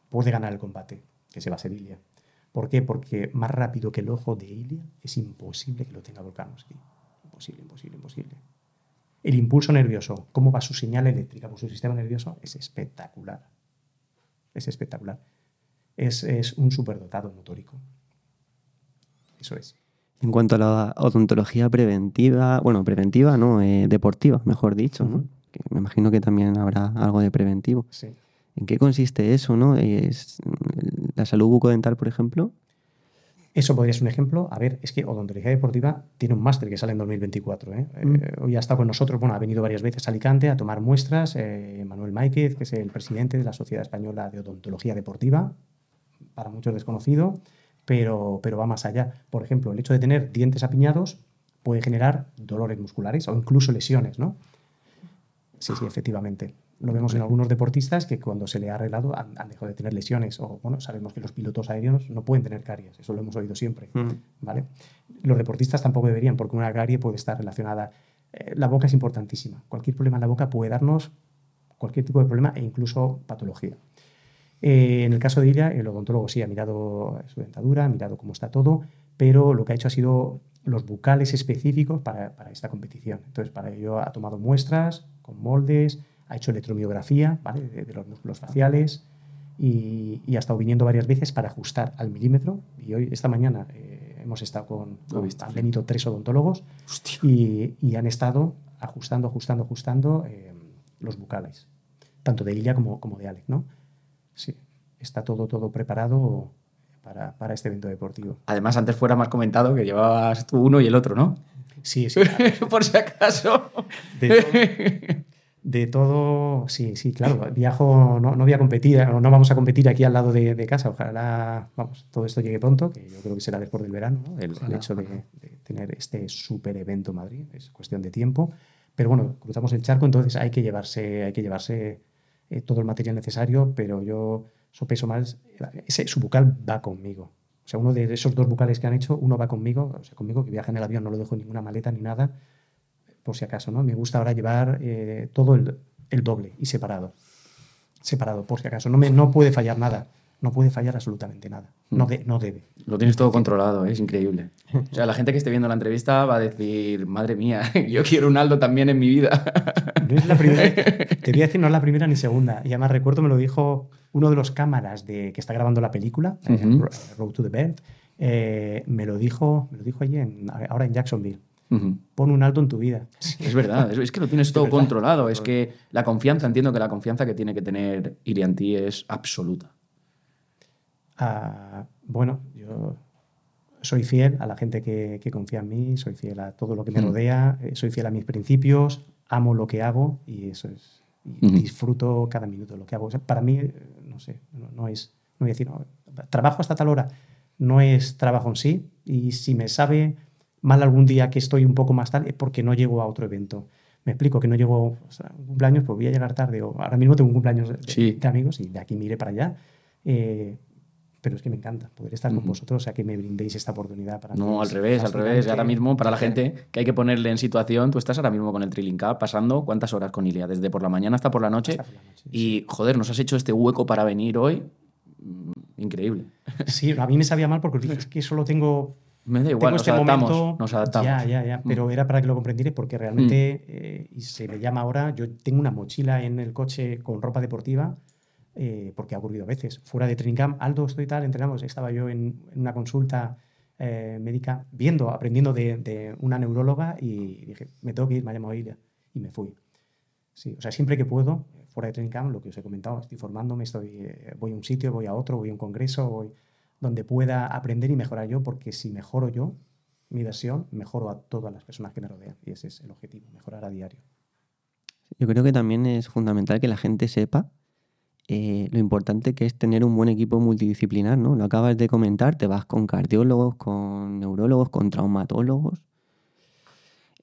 puede ganar el combate, que se va a ser Ilia. ¿Por qué? Porque más rápido que el ojo de Ilia es imposible que lo tenga Volkanovski. Imposible, imposible, imposible. El impulso nervioso, cómo va su señal eléctrica por su sistema nervioso, es espectacular. Es espectacular. Es, es un superdotado motórico. Eso es. En cuanto a la odontología preventiva, bueno, preventiva, no, eh, deportiva, mejor dicho, ¿no? Que me imagino que también habrá algo de preventivo. Sí. ¿En qué consiste eso, no? Es mm, la salud bucodental, por ejemplo. Eso podría ser un ejemplo. A ver, es que odontología deportiva tiene un máster que sale en 2024. ¿eh? Mm. Eh, hoy ha estado con nosotros, bueno, ha venido varias veces a Alicante a tomar muestras. eh, Manuel Máiquez, que es el presidente de la Sociedad Española de Odontología Deportiva, para muchos desconocido, pero, pero va más allá. Por ejemplo, el hecho de tener dientes apiñados puede generar dolores musculares o incluso lesiones, ¿no? Sí, sí, efectivamente. Lo vemos en algunos deportistas que cuando se le ha arreglado han, han dejado de tener lesiones. O, bueno, sabemos que los pilotos aéreos no pueden tener caries, eso lo hemos oído siempre. ¿vale? Los deportistas tampoco deberían, porque una carie puede estar relacionada. eh, la boca es importantísima. Cualquier problema en la boca puede darnos cualquier tipo de problema e incluso patología. Eh, en el caso de ella, el odontólogo sí ha mirado su dentadura, ha mirado cómo está todo, pero lo que ha hecho ha sido los bucales específicos para, para esta competición. Entonces, para ello ha tomado muestras con moldes, ha hecho electromiografía ¿vale? de, de los músculos faciales y, y ha estado viniendo varias veces para ajustar al milímetro. Y hoy, esta mañana, eh, hemos estado con, con- han venido tres odontólogos y, y han estado ajustando, ajustando, ajustando eh, los bucales, tanto de Illa como, como de Alec, ¿no? Sí, está todo, todo preparado para, para este evento deportivo. Además, antes fuera más comentado que llevabas tú uno y el otro, ¿no? Sí, sí. Por si acaso. De todo, de todo, sí, sí, claro. Viajo, no, no voy a competir, no vamos a competir aquí al lado de, de casa. Ojalá, vamos, todo esto llegue pronto, que yo creo que será después del verano, ¿no? el, hecho de, tener este super evento en Madrid, es cuestión de tiempo. Pero bueno, cruzamos el charco, entonces hay que llevarse, hay que llevarse eh, todo el material necesario, pero yo sopeso más, ese, su bucal va conmigo. O sea, uno de esos dos bucales que han hecho, uno va conmigo, o sea, conmigo que viaja en el avión, no lo dejo en ninguna maleta ni nada, por si acaso, ¿no? Me gusta ahora llevar eh, todo el, el doble y separado. Separado, por si acaso. No, me, no puede fallar nada. No puede fallar absolutamente nada. No, de- no debe. Lo tienes todo controlado, ¿eh? es increíble. O sea, la gente que esté viendo la entrevista va a decir, madre mía, yo quiero un Aldo también en mi vida. No es la primera, te voy a decir, no es la primera ni segunda. Y además recuerdo, me lo dijo uno de los cámaras de, que está grabando la película, eh. Ro- Road to the Belt, eh, me lo dijo, me lo dijo allí, en- ahora en Jacksonville. Pon un alto en tu vida. Es verdad, es, es que lo tienes todo controlado. Es que la confianza, entiendo que la confianza que tiene que tener Irianti es absoluta. Ah, bueno, yo soy fiel a la gente que, que confía en mí, soy fiel a todo lo que me Mm. rodea, eh, soy fiel a mis principios, amo lo que hago y eso es. y Ujú. Disfruto cada minuto de lo que hago. O sea, para mí, eh, no sé, no, no es. No voy a decir, no, trabajo hasta tal hora. No es trabajo en sí. Y si me sabe mal algún día que estoy un poco más tal, es porque no llego a otro evento. Me explico que no llego o sea, a un cumpleaños, pues voy a llegar tarde. O ahora mismo tengo un cumpleaños de, Sí. de amigos y de aquí me iré para allá. Eh, pero es que me encanta poder estar con vosotros, o sea, que me brindéis esta oportunidad para No, al revés, al revés. Ahora mismo, para la gente que hay que ponerle en situación, tú estás ahora mismo con el Trilling Cup pasando cuántas horas con Ilia, desde por la mañana hasta por la noche. Hasta por la noche, Y, joder, nos has hecho este hueco para venir hoy. Mm, Increíble. Sí, a mí me sabía mal porque es que solo tengo, Me da tengo igual, nos este adaptamos. momento. Nos adaptamos. Ya, ya, ya. Pero era para que lo comprendierais porque realmente, eh, y se me llama ahora, yo tengo una mochila en el coche con ropa deportiva eh, porque ha ocurrido a veces. Fuera de training camp, Aldo, estoy tal, entrenamos. Estaba yo en, en una consulta eh, médica viendo, aprendiendo de, de una neuróloga y dije, me tengo que ir, me ha llamado. Y me fui. Sí, o sea, siempre que puedo, fuera de training camp, lo que os he comentado, estoy formándome, estoy, eh, voy a un sitio, voy a otro, voy a un congreso, voy donde pueda aprender y mejorar yo, porque si mejoro yo, mi versión, mejoro a todas las personas que me rodean. Y ese es el objetivo, mejorar a diario. Yo creo que también es fundamental que la gente sepa eh, lo importante que es tener un buen equipo multidisciplinar, ¿no? Lo acabas de comentar, te vas con cardiólogos, con neurólogos, con traumatólogos.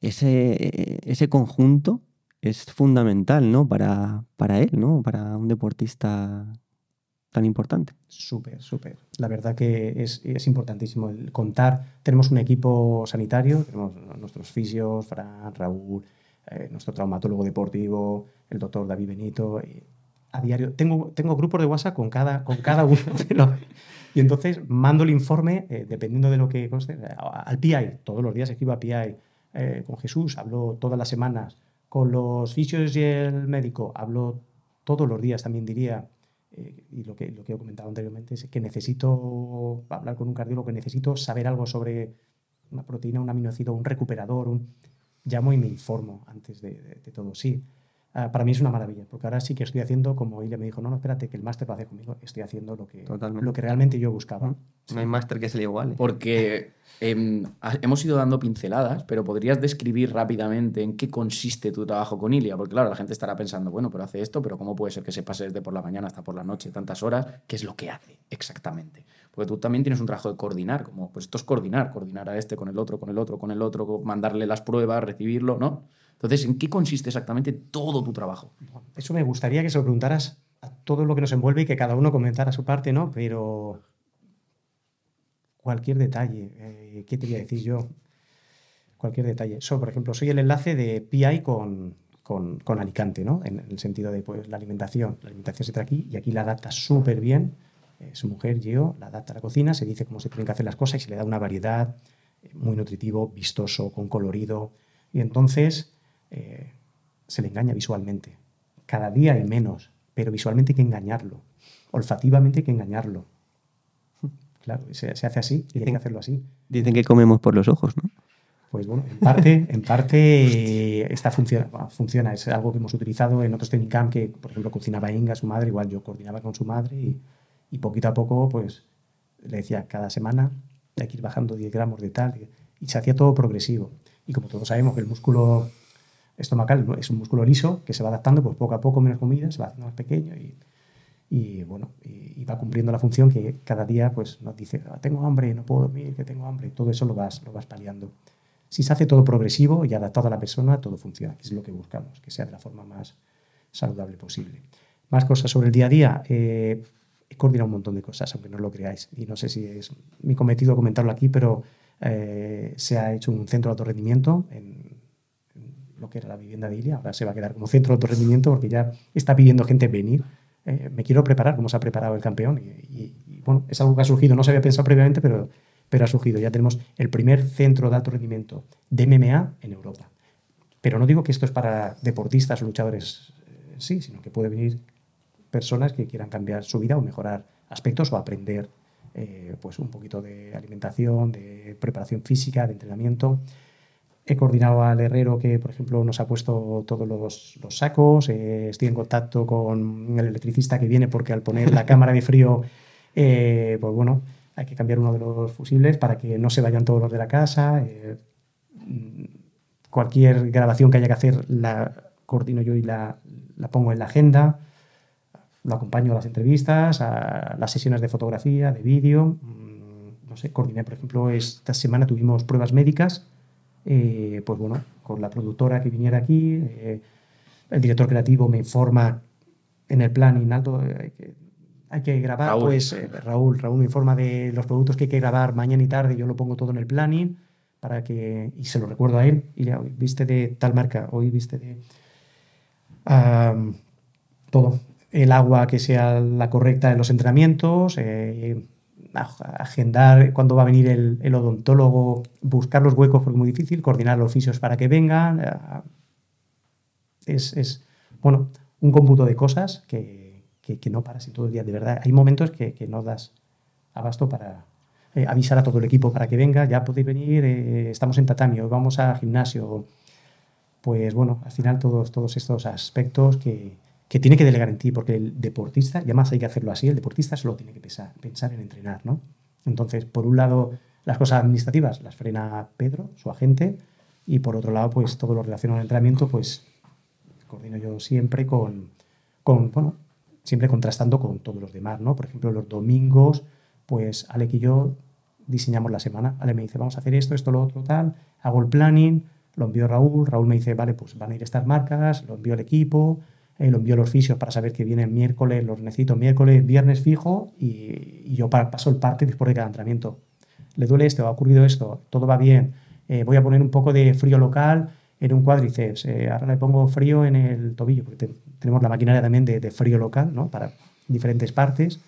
Ese, eh, ese conjunto es fundamental, ¿no? Para, para él, ¿no? Para un deportista tan importante. Súper, súper. La verdad que es, es importantísimo el contar. Tenemos un equipo sanitario, tenemos nuestros fisios, Fran, Raúl, eh, nuestro traumatólogo deportivo, el doctor David Benito. A diario tengo, tengo grupos de WhatsApp con cada, con cada uno de los. Y entonces mando el informe, eh, dependiendo de lo que conste, a- al PI. Todos los días escribo a PI. eh, con Jesús, hablo todas las semanas Con los fisios y el médico hablo todos los días, también diría, eh, y lo que, lo que he comentado anteriormente, es que necesito hablar con un cardiólogo, necesito saber algo sobre una proteína, un aminoácido, un recuperador, un... llamo y me informo antes de, de todo. Sí, Ah, para mí es una maravilla, porque ahora sí que estoy haciendo, como ella me dijo, no, no, espérate, que el máster va a hacer conmigo, estoy haciendo lo que, lo que realmente yo buscaba. No hay máster que sea igual. Porque em, hemos ido dando pinceladas, pero podrías describir rápidamente en qué consiste tu trabajo con Ilia, porque claro, la gente estará pensando, bueno, pero hace esto, pero ¿cómo puede ser que se pase desde por la mañana hasta por la noche tantas horas? ¿Qué es lo que hace exactamente? Porque tú también tienes un trabajo de coordinar, como pues esto es coordinar, coordinar a este con el otro, con el otro, con el otro, mandarle las pruebas, recibirlo, ¿no? Entonces, ¿en qué consiste exactamente todo tu trabajo? Eso me gustaría que se lo preguntaras a todo lo que nos envuelve y que cada uno comentara su parte, ¿no? Pero cualquier detalle, eh, ¿qué te voy a decir yo? Cualquier detalle. So, por ejemplo, soy el enlace de PI con, con, con, Alicante, ¿no? En el sentido de pues, la alimentación. La alimentación se trae aquí y aquí la adapta súper bien. Eh, su mujer, yo, la adapta a la cocina, se dice cómo se tienen que hacer las cosas y se le da una variedad eh, muy nutritivo, vistoso, con colorido. Y entonces eh, se le engaña visualmente. Cada día hay menos, pero visualmente hay que engañarlo. Olfativamente hay que engañarlo. Claro, se, hace así y hay que hacerlo así. Dicen que comemos por los ojos, ¿no? Pues bueno, en parte, en parte esta funciona, funciona, es algo que hemos utilizado en otros Technicamp que, por ejemplo, cocinaba Inga, su madre, igual yo coordinaba con su madre y, y poquito a poco, pues le decía cada semana hay que ir bajando 10 gramos de tal y se hacía todo progresivo. Y como todos sabemos que el músculo estomacal es un músculo liso que se va adaptando pues poco a poco, menos comida, se va haciendo más pequeño y, bueno, y, va cumpliendo la función que cada día pues nos dice, ah, tengo hambre, no puedo dormir, que tengo hambre, todo eso lo vas, lo vas paliando. Si se hace todo progresivo y adaptado a la persona, todo funciona, que es lo que buscamos, que sea de la forma más saludable posible. Más cosas sobre el día a día. Eh, he coordinado un montón de cosas, aunque no lo creáis. Y no sé si es mi cometido comentarlo aquí, pero eh, se ha hecho un centro de alto rendimiento en, lo que era la vivienda de Ilia, ahora se va a quedar como centro de alto rendimiento porque ya está pidiendo gente venir. Eh, me quiero preparar, como se ha preparado el campeón. Y, bueno, es algo que ha surgido, no se había pensado previamente, pero, pero ha surgido. Ya tenemos el primer centro de alto rendimiento de MMA en Europa. Pero no digo que esto es para deportistas o luchadores, eh, sí, sino que puede venir personas que quieran cambiar su vida o mejorar aspectos o aprender eh, pues un poquito de alimentación, de preparación física, de entrenamiento. He coordinado al herrero que, por ejemplo, nos ha puesto todos los, sacos. Eh, estoy en contacto con el electricista que viene porque al poner la cámara de frío, eh, pues bueno, hay que cambiar uno de los fusibles para que no se vayan todos los de la casa. Eh, cualquier grabación que haya que hacer la coordino yo y la, la pongo en la agenda. Lo acompaño a las entrevistas, a las sesiones de fotografía, de vídeo. Mm, no sé, coordiné, por ejemplo, esta semana tuvimos pruebas médicas eh, pues bueno, con la productora que viniera aquí, eh, el director creativo me informa en el plan alto, eh, hay que, hay que grabar, Raúl. pues Raúl, Raúl me informa de los productos que hay que grabar mañana y tarde, yo lo pongo todo en el planning para que, y se lo recuerdo a él, y ya, viste de tal marca, hoy viste de todo, el agua que sea la correcta en los entrenamientos, agendar cuándo va a venir el, odontólogo, buscar los huecos porque es muy difícil, coordinar los fisios para que vengan. Eh, es, bueno, un cómputo de cosas que, que, no paras en todo el día. De verdad, hay momentos que, que no das abasto para eh, avisar a todo el equipo para que venga, ya podéis venir, eh, estamos en tatami, vamos al gimnasio. Pues bueno, al final todos, todos estos aspectos que, que tiene que delegar en ti, porque el deportista, y además hay que hacerlo así, el deportista solo tiene que pensar, en entrenar, ¿no? Entonces, por un lado, las cosas administrativas las frena Pedro, su agente, y por otro lado, pues todo lo relacionado al entrenamiento, pues coordino yo siempre con, con, bueno, siempre contrastando con todos los demás, ¿no? Por ejemplo, los domingos, pues Alec y yo diseñamos la semana. Ale me dice, vamos a hacer esto, esto, lo otro, tal. Hago el planning, lo envío Raúl. Raúl me dice, vale, pues van a ir estas marcas, lo envío al equipo eh, lo envío a los fisios para saber que vienen miércoles, los necesito miércoles, viernes fijo y, yo paso el parte después de cada entrenamiento. ¿Le duele esto? ¿Ha ocurrido esto? ¿Todo va bien? Eh, voy a poner un poco de frío local en un cuádriceps. Eh, ahora le pongo frío en el tobillo, porque tenemos la maquinaria también de, frío local ¿no? para diferentes partes.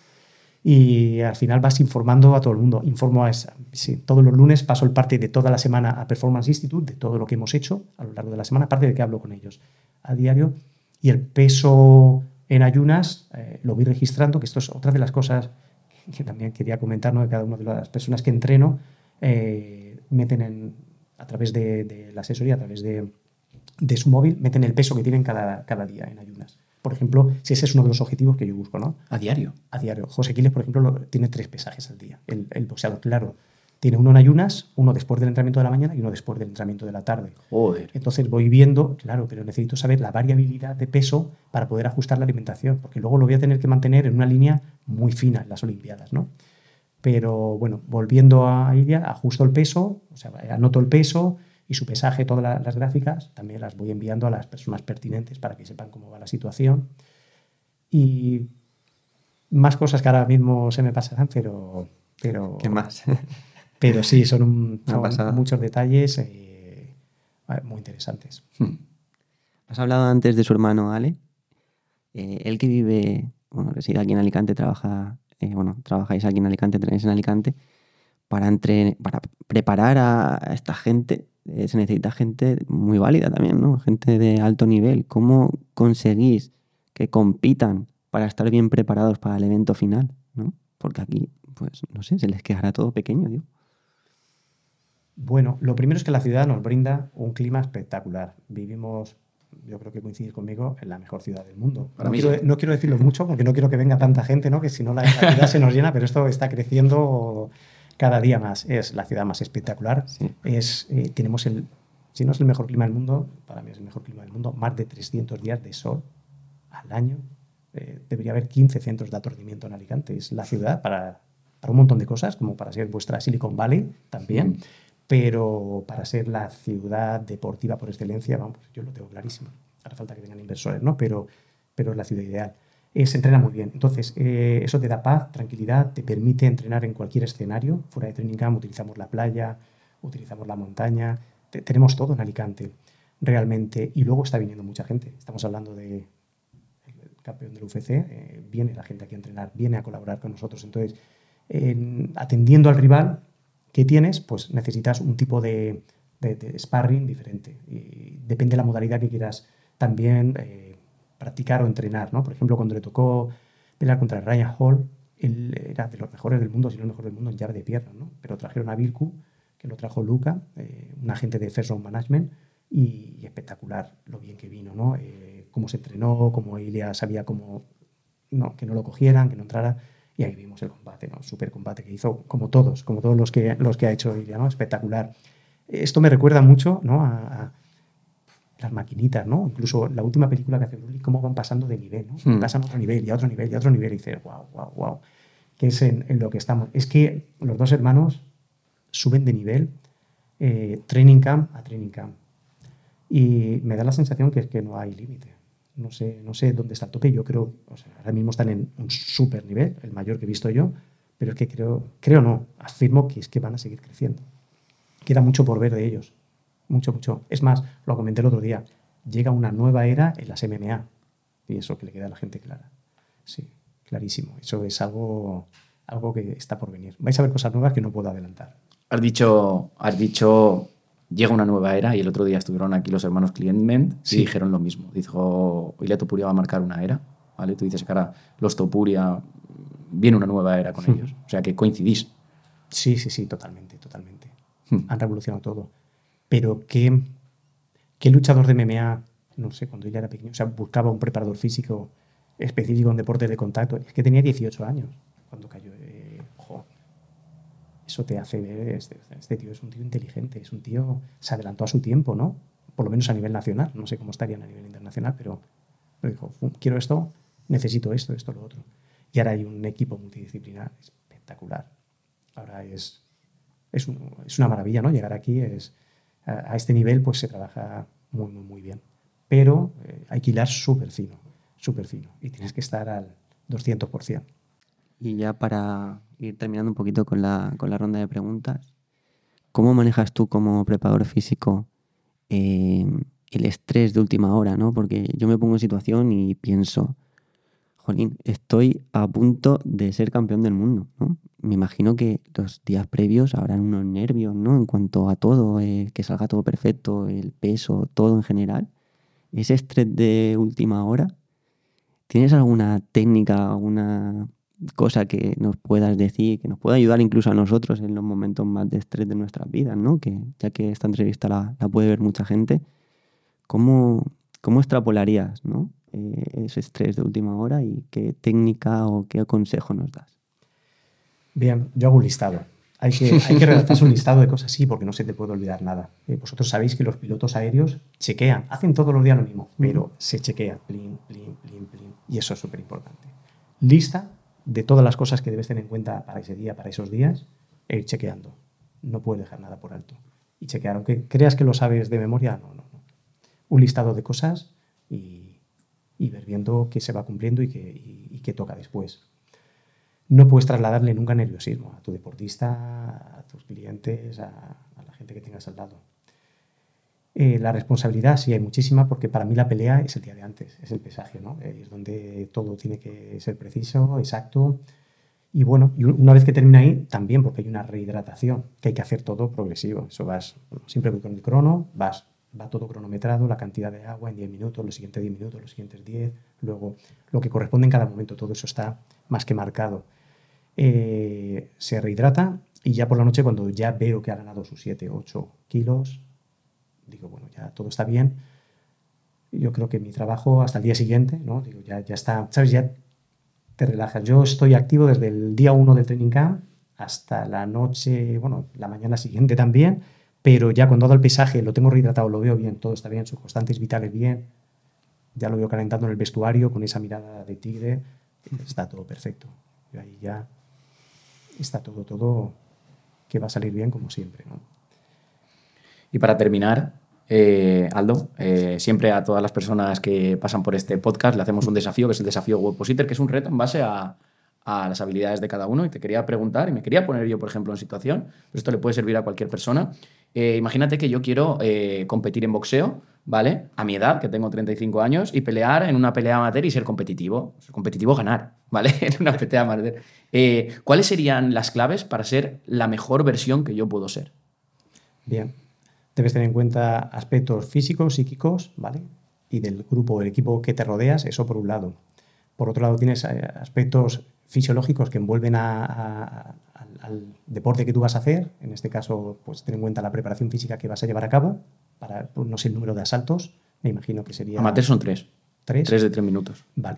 y al final vas informando a todo el mundo. Informo a esa, sí, todos los lunes paso el parte de toda la semana a Performance Institute, de todo lo que hemos hecho a lo largo de la semana, aparte de que hablo con ellos a diario. Y el peso en ayunas eh, lo voy registrando, que esto es otra de las cosas que también quería comentar, ¿no? de cada una de las personas que entreno, eh, meten en, a través de, de, la asesoría, a través de, de, su móvil, meten el peso que tienen cada, cada día en ayunas. Por ejemplo, si ese es uno de los objetivos que yo busco, ¿no? A diario. A diario. José Quiles, por ejemplo, lo, tiene tres pesajes al día. El, el, boxeador, claro. Tiene uno en ayunas, uno después del entrenamiento de la mañana y uno después del entrenamiento de la tarde. Joder. Entonces voy viendo, claro, pero necesito saber la variabilidad de peso para poder ajustar la alimentación, porque luego lo voy a tener que mantener en una línea muy fina en las Olimpiadas, ¿no? Pero bueno, volviendo a Ilia, ajusto el peso, o sea, anoto el peso y su pesaje, todas las, las gráficas, también las voy enviando a las personas pertinentes para que sepan cómo va la situación y más cosas que ahora mismo se me pasarán, pero... pero ¿Qué más? pero sí, son, un, son muchos detalles eh, muy interesantes. Hmm. Has hablado antes de su hermano Ale. Eh, él que vive, bueno, reside aquí en Alicante, trabaja, eh, bueno, trabajáis aquí en Alicante, entrenáis en Alicante. Para, entre, para preparar a esta gente eh, se necesita gente muy válida también, ¿no? Gente de alto nivel. ¿Cómo conseguís que compitan para estar bien preparados para el evento final, ¿no? Porque aquí, pues, no sé, se les quedará todo pequeño, digo. Bueno, lo primero es que la ciudad nos brinda un clima espectacular. Vivimos, yo creo que coincidir conmigo, en la mejor ciudad del mundo. Para no, quiero, sí. no quiero decirlo mucho porque no quiero que venga tanta gente, ¿no? Que si no la, la ciudad se nos llena, pero esto está creciendo cada día más. Es la ciudad más espectacular. Sí. Es, eh, tenemos el, si no es el mejor clima del mundo, para mí es el mejor clima del mundo, más de 300 días de sol al año. Eh, debería haber 15 centros de aturdimiento en Alicante. Es la ciudad para, para un montón de cosas, como para ser vuestra Silicon Valley también. Pero para ser la ciudad deportiva por excelencia, vamos, yo lo tengo clarísimo. Hará falta que vengan inversores, ¿no? Pero, pero es la ciudad ideal. Eh, se entrena muy bien. Entonces, eh, eso te da paz, tranquilidad, te permite entrenar en cualquier escenario. Fuera de training camp utilizamos la playa, utilizamos la montaña, te- tenemos todo en Alicante, realmente. Y luego está viniendo mucha gente. Estamos hablando de el campeón del UFC, eh, viene la gente aquí a entrenar, viene a colaborar con nosotros. Entonces, en- atendiendo al rival que tienes, pues necesitas un tipo de, de- de sparring diferente. Y depende de la modalidad que quieras también eh, practicar o entrenar. ¿no? Por ejemplo, cuando le tocó pelear contra Ryan Hall, él era de los mejores del mundo, si no el mejor del mundo en llave de pierna. ¿no? Pero trajeron a Virku, que lo trajo Luca, eh, un agente de First Round Management, y, y espectacular lo bien que vino, ¿no? Eh, cómo se entrenó, cómo Ilia sabía cómo no, que no lo cogieran, que no entrara. Y ahí vimos el combate, ¿no? Super combate que hizo, como todos, como todos los que, los que ha hecho Ilia, ¿no? Espectacular. Esto me recuerda mucho, ¿no? A, a las maquinitas, ¿no? Incluso la última película que hace Bruce Lee, cómo van pasando de nivel, ¿no? Hmm. Pasan a otro nivel y a otro nivel y a otro nivel y dices, wow, wow, wow. Que es en, en lo que estamos. Es que los dos hermanos suben de nivel eh, training camp a training camp. Y me da la sensación que es que no hay límite. No sé, no sé dónde está el tope. Yo creo, o ahora mismo están en un super nivel, el mayor que he visto yo, pero es que creo, creo no, afirmo que es que van a seguir creciendo. Queda mucho por ver de ellos. Mucho, mucho. Es más, lo comenté el otro día, llega una nueva era en las MMA. Y eso que le queda a la gente clara. Sí, clarísimo. Eso es algo, algo que está por venir. Vais a ver cosas nuevas que no puedo adelantar. Has dicho, has dicho, llega una nueva era y el otro día estuvieron aquí los hermanos Clientment Sí. y dijeron lo mismo. Dijo, Ilia Topuria va a marcar una era, ¿vale? Tú dices que ahora los Topuria viene una nueva era con Hmm. ellos. O sea que coincidís. Sí, sí, sí, totalmente, totalmente. Hmm. Han revolucionado todo. Pero ¿qué, qué luchador de MMA, no sé, cuando ella era pequeño, o sea, buscaba un preparador físico específico en deportes de contacto? Es que tenía 18 años cuando cayó. Eso te hace ver, este, este tío es un tío inteligente, es un tío, se adelantó a su tiempo, ¿no? Por lo menos a nivel nacional. No sé cómo estarían a nivel internacional, pero, pero dijo, "Fu- quiero esto, necesito esto, esto, lo otro. Y ahora hay un equipo multidisciplinar espectacular. Ahora es, es, es una maravilla, ¿no? Llegar aquí es a, a este nivel, pues se trabaja muy, muy, muy bien. Pero eh, hay que hilar súper fino, súper fino. Y tienes que estar al 200%. Y ya para ir terminando un poquito con la, con la ronda de preguntas, ¿cómo manejas tú como preparador físico eh, el estrés de última hora? ¿no? Porque yo me pongo en situación y pienso, jolín, estoy a punto de ser campeón del mundo, ¿no? Me imagino que los días previos habrán unos nervios, ¿no? En cuanto a todo, eh, que salga todo perfecto, el peso, todo en general. Ese estrés de última hora, ¿tienes alguna técnica, alguna cosa que nos puedas decir, que nos pueda ayudar incluso a nosotros en los momentos más de estrés de nuestras vidas, ¿no? Que ya que esta entrevista la, la puede ver mucha gente, ¿cómo, cómo extrapolarías, ¿no? Eh, ese estrés de última hora y qué técnica o qué consejo nos das. Bien, yo hago un listado. Hay que, hay que redactarse un listado de cosas así porque no se te puede olvidar nada. Eh, vosotros sabéis que los pilotos aéreos chequean, hacen todos los días lo mismo, pero se chequea, plin, plin, plin, plin. Y eso es súper importante. Lista de todas las cosas que debes tener en cuenta para ese día, para esos días, e ir chequeando. No puedes dejar nada por alto. Y chequear, aunque creas que lo sabes de memoria, no, no, no. Un listado de cosas y y ver viendo qué se va cumpliendo y qué, toca después. No puedes trasladarle nunca nerviosismo a tu deportista, a tus clientes, a, la gente que tengas al lado. Eh, la responsabilidad sí hay muchísima porque para mí la pelea es el día de antes, es el pesaje, ¿no? es donde todo tiene que ser preciso, exacto. Y bueno, y una vez que termina ahí, también porque hay una rehidratación, que hay que hacer todo progresivo. Eso vas, siempre con el crono, vas va todo cronometrado, la cantidad de agua en 10 minutos, los siguientes 10 minutos, los siguientes 10, luego lo que corresponde en cada momento, todo eso está más que marcado. Eh, se rehidrata y ya por la noche cuando ya veo que ha ganado sus 7, 8 kilos, digo, bueno, ya todo está bien. Yo creo que mi trabajo hasta el día siguiente, ¿no? Digo, ya, ya está, ¿sabes? Ya te relajas. Yo estoy activo desde el día 1 del training camp hasta la noche, bueno, la mañana siguiente también pero ya cuando dado el pesaje, lo tengo rehidratado, lo veo bien, todo está bien, sus constantes vitales bien, ya lo veo calentando en el vestuario con esa mirada de tigre, está todo perfecto. Y ahí ya está todo, todo que va a salir bien como siempre. Y para terminar, eh, Aldo, eh, siempre a todas las personas que pasan por este podcast le hacemos un desafío, que es el desafío Webpositor, que es un reto en base a, las habilidades de cada uno. Y te quería preguntar, y me quería poner yo, por ejemplo, en situación, pero esto le puede servir a cualquier persona. Eh, imagínate que yo quiero competir en boxeo, ¿vale? A mi edad, que tengo 35 años, y pelear en una pelea amateur y ser competitivo. Competitivo, ganar, ¿vale? en una pelea amateur. ¿Cuáles serían las claves para ser la mejor versión que yo puedo ser? Bien. Debes tener en cuenta aspectos físicos, psíquicos, ¿vale? Y del grupo, el equipo que te rodeas, eso por un lado. Por otro lado, tienes aspectos fisiológicos que envuelven a, al deporte que tú vas a hacer, en este caso, pues ten en cuenta la preparación física que vas a llevar a cabo, para, pues, no sé el número de asaltos, me imagino que sería... Amateur son tres. ¿Tres? Tres de tres minutos. Vale.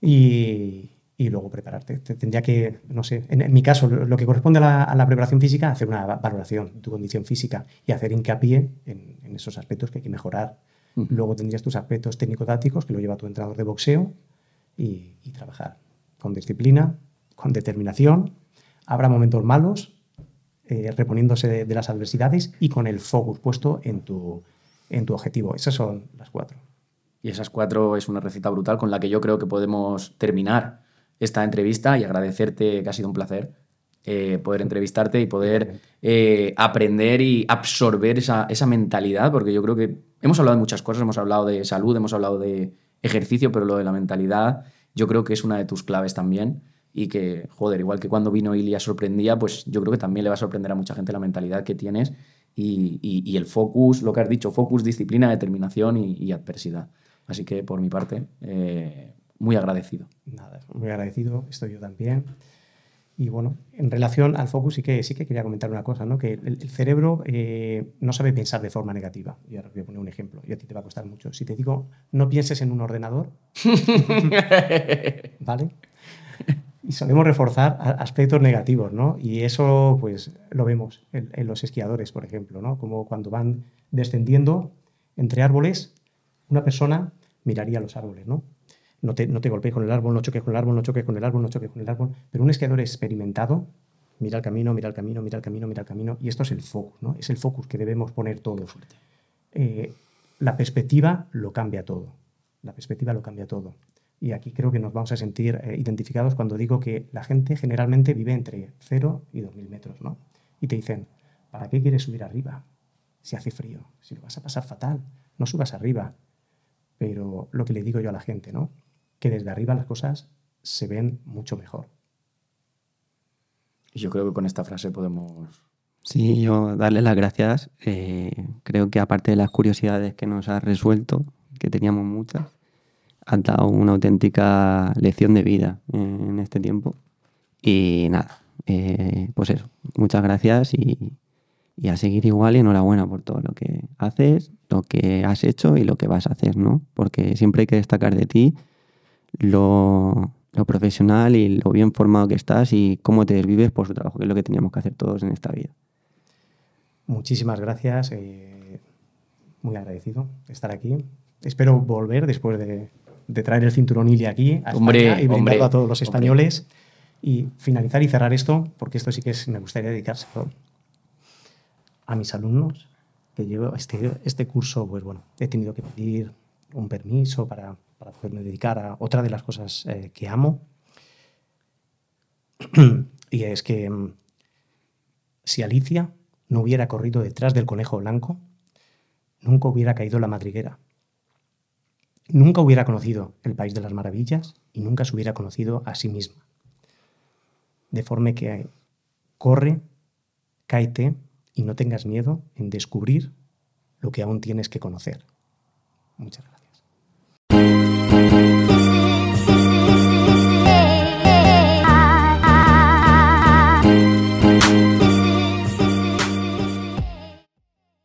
Y, y luego prepararte. tendría que, no sé, en, mi caso, lo que corresponde a la, preparación física, hacer una valoración de tu condición física y hacer hincapié en, en esos aspectos que hay que mejorar. Luego tendrías tus aspectos técnico-tácticos, que lo lleva tu entrenador de boxeo, y, y trabajar con disciplina, con determinación Habrá momentos malos, eh, reponiéndose de, las adversidades y con el focus puesto en tu, en tu objetivo. Esas son las cuatro. Y esas cuatro es una receta brutal con la que yo creo que podemos terminar esta entrevista y agradecerte, que ha sido un placer eh, poder entrevistarte y poder eh, aprender y absorber esa, esa, mentalidad, porque yo creo que hemos hablado de muchas cosas, hemos hablado de salud, hemos hablado de ejercicio, pero lo de la mentalidad yo creo que es una de tus claves también y que, joder, igual que cuando vino Ilia sorprendía, pues yo creo que también le va a sorprender a mucha gente la mentalidad que tienes y, el focus, lo que has dicho, focus, disciplina, determinación y, adversidad. Así que por mi parte, eh, muy agradecido. Nada, muy agradecido, estoy yo también. Y bueno, en relación al focus sí que, sí que quería comentar una cosa, ¿no? que el, cerebro eh, no sabe pensar de forma negativa. Y ahora voy a poner un ejemplo, y a ti te va a costar mucho. Si te digo, no pienses en un ordenador, ¿vale? y solemos reforzar aspectos negativos, ¿no? Y eso, pues, lo vemos en, los esquiadores, por ejemplo, ¿no? Como cuando van descendiendo entre árboles, una persona miraría los árboles, ¿no? No te, no te golpees con el árbol, no choques con el árbol, no choques con el árbol, no choques con el árbol. Pero un esquiador experimentado mira el camino, mira el camino, mira el camino, mira el camino. Y esto es el focus, ¿no? Es el focus que debemos poner todo. Eh, la perspectiva lo cambia todo. La perspectiva lo cambia todo. Y aquí creo que nos vamos a sentir eh, identificados cuando digo que la gente generalmente vive entre 0 y 2.000 metros, ¿no? Y te dicen, ¿para qué quieres subir arriba? Si hace frío, si lo vas a pasar fatal, no subas arriba. Pero lo que le digo yo a la gente, ¿no? Que desde arriba las cosas se ven mucho mejor. Y yo creo que con esta frase podemos... Sí, yo darle las gracias. Eh, creo que aparte de las curiosidades que nos has resuelto, que teníamos muchas, has dado una auténtica lección de vida en este tiempo. Y nada, eh, pues eso, muchas gracias y, y a seguir igual y enhorabuena por todo lo que haces, lo que has hecho y lo que vas a hacer, ¿no? Porque siempre hay que destacar de ti lo, lo profesional y lo bien formado que estás y cómo te desvives por su trabajo, que es lo que teníamos que hacer todos en esta vida. Muchísimas gracias, eh, muy agradecido de estar aquí. Espero volver después de, de traer el cinturón Ili aquí a Hombre, España y brindarlo hombre, a todos los hombre. españoles. Y finalizar y cerrar esto, porque esto sí que es, me gustaría dedicárselo a mis alumnos, que llevo este, este curso, pues bueno, he tenido que pedir un permiso para, para poderme dedicar a otra de las cosas eh, que amo. y es que mm, si Alicia no hubiera corrido detrás del conejo blanco, nunca hubiera caído la madriguera. Nunca hubiera conocido el País de las Maravillas y nunca se hubiera conocido a sí misma. De forma que corre, cáete y no tengas miedo en descubrir lo que aún tienes que conocer. Muchas gracias. Thank you.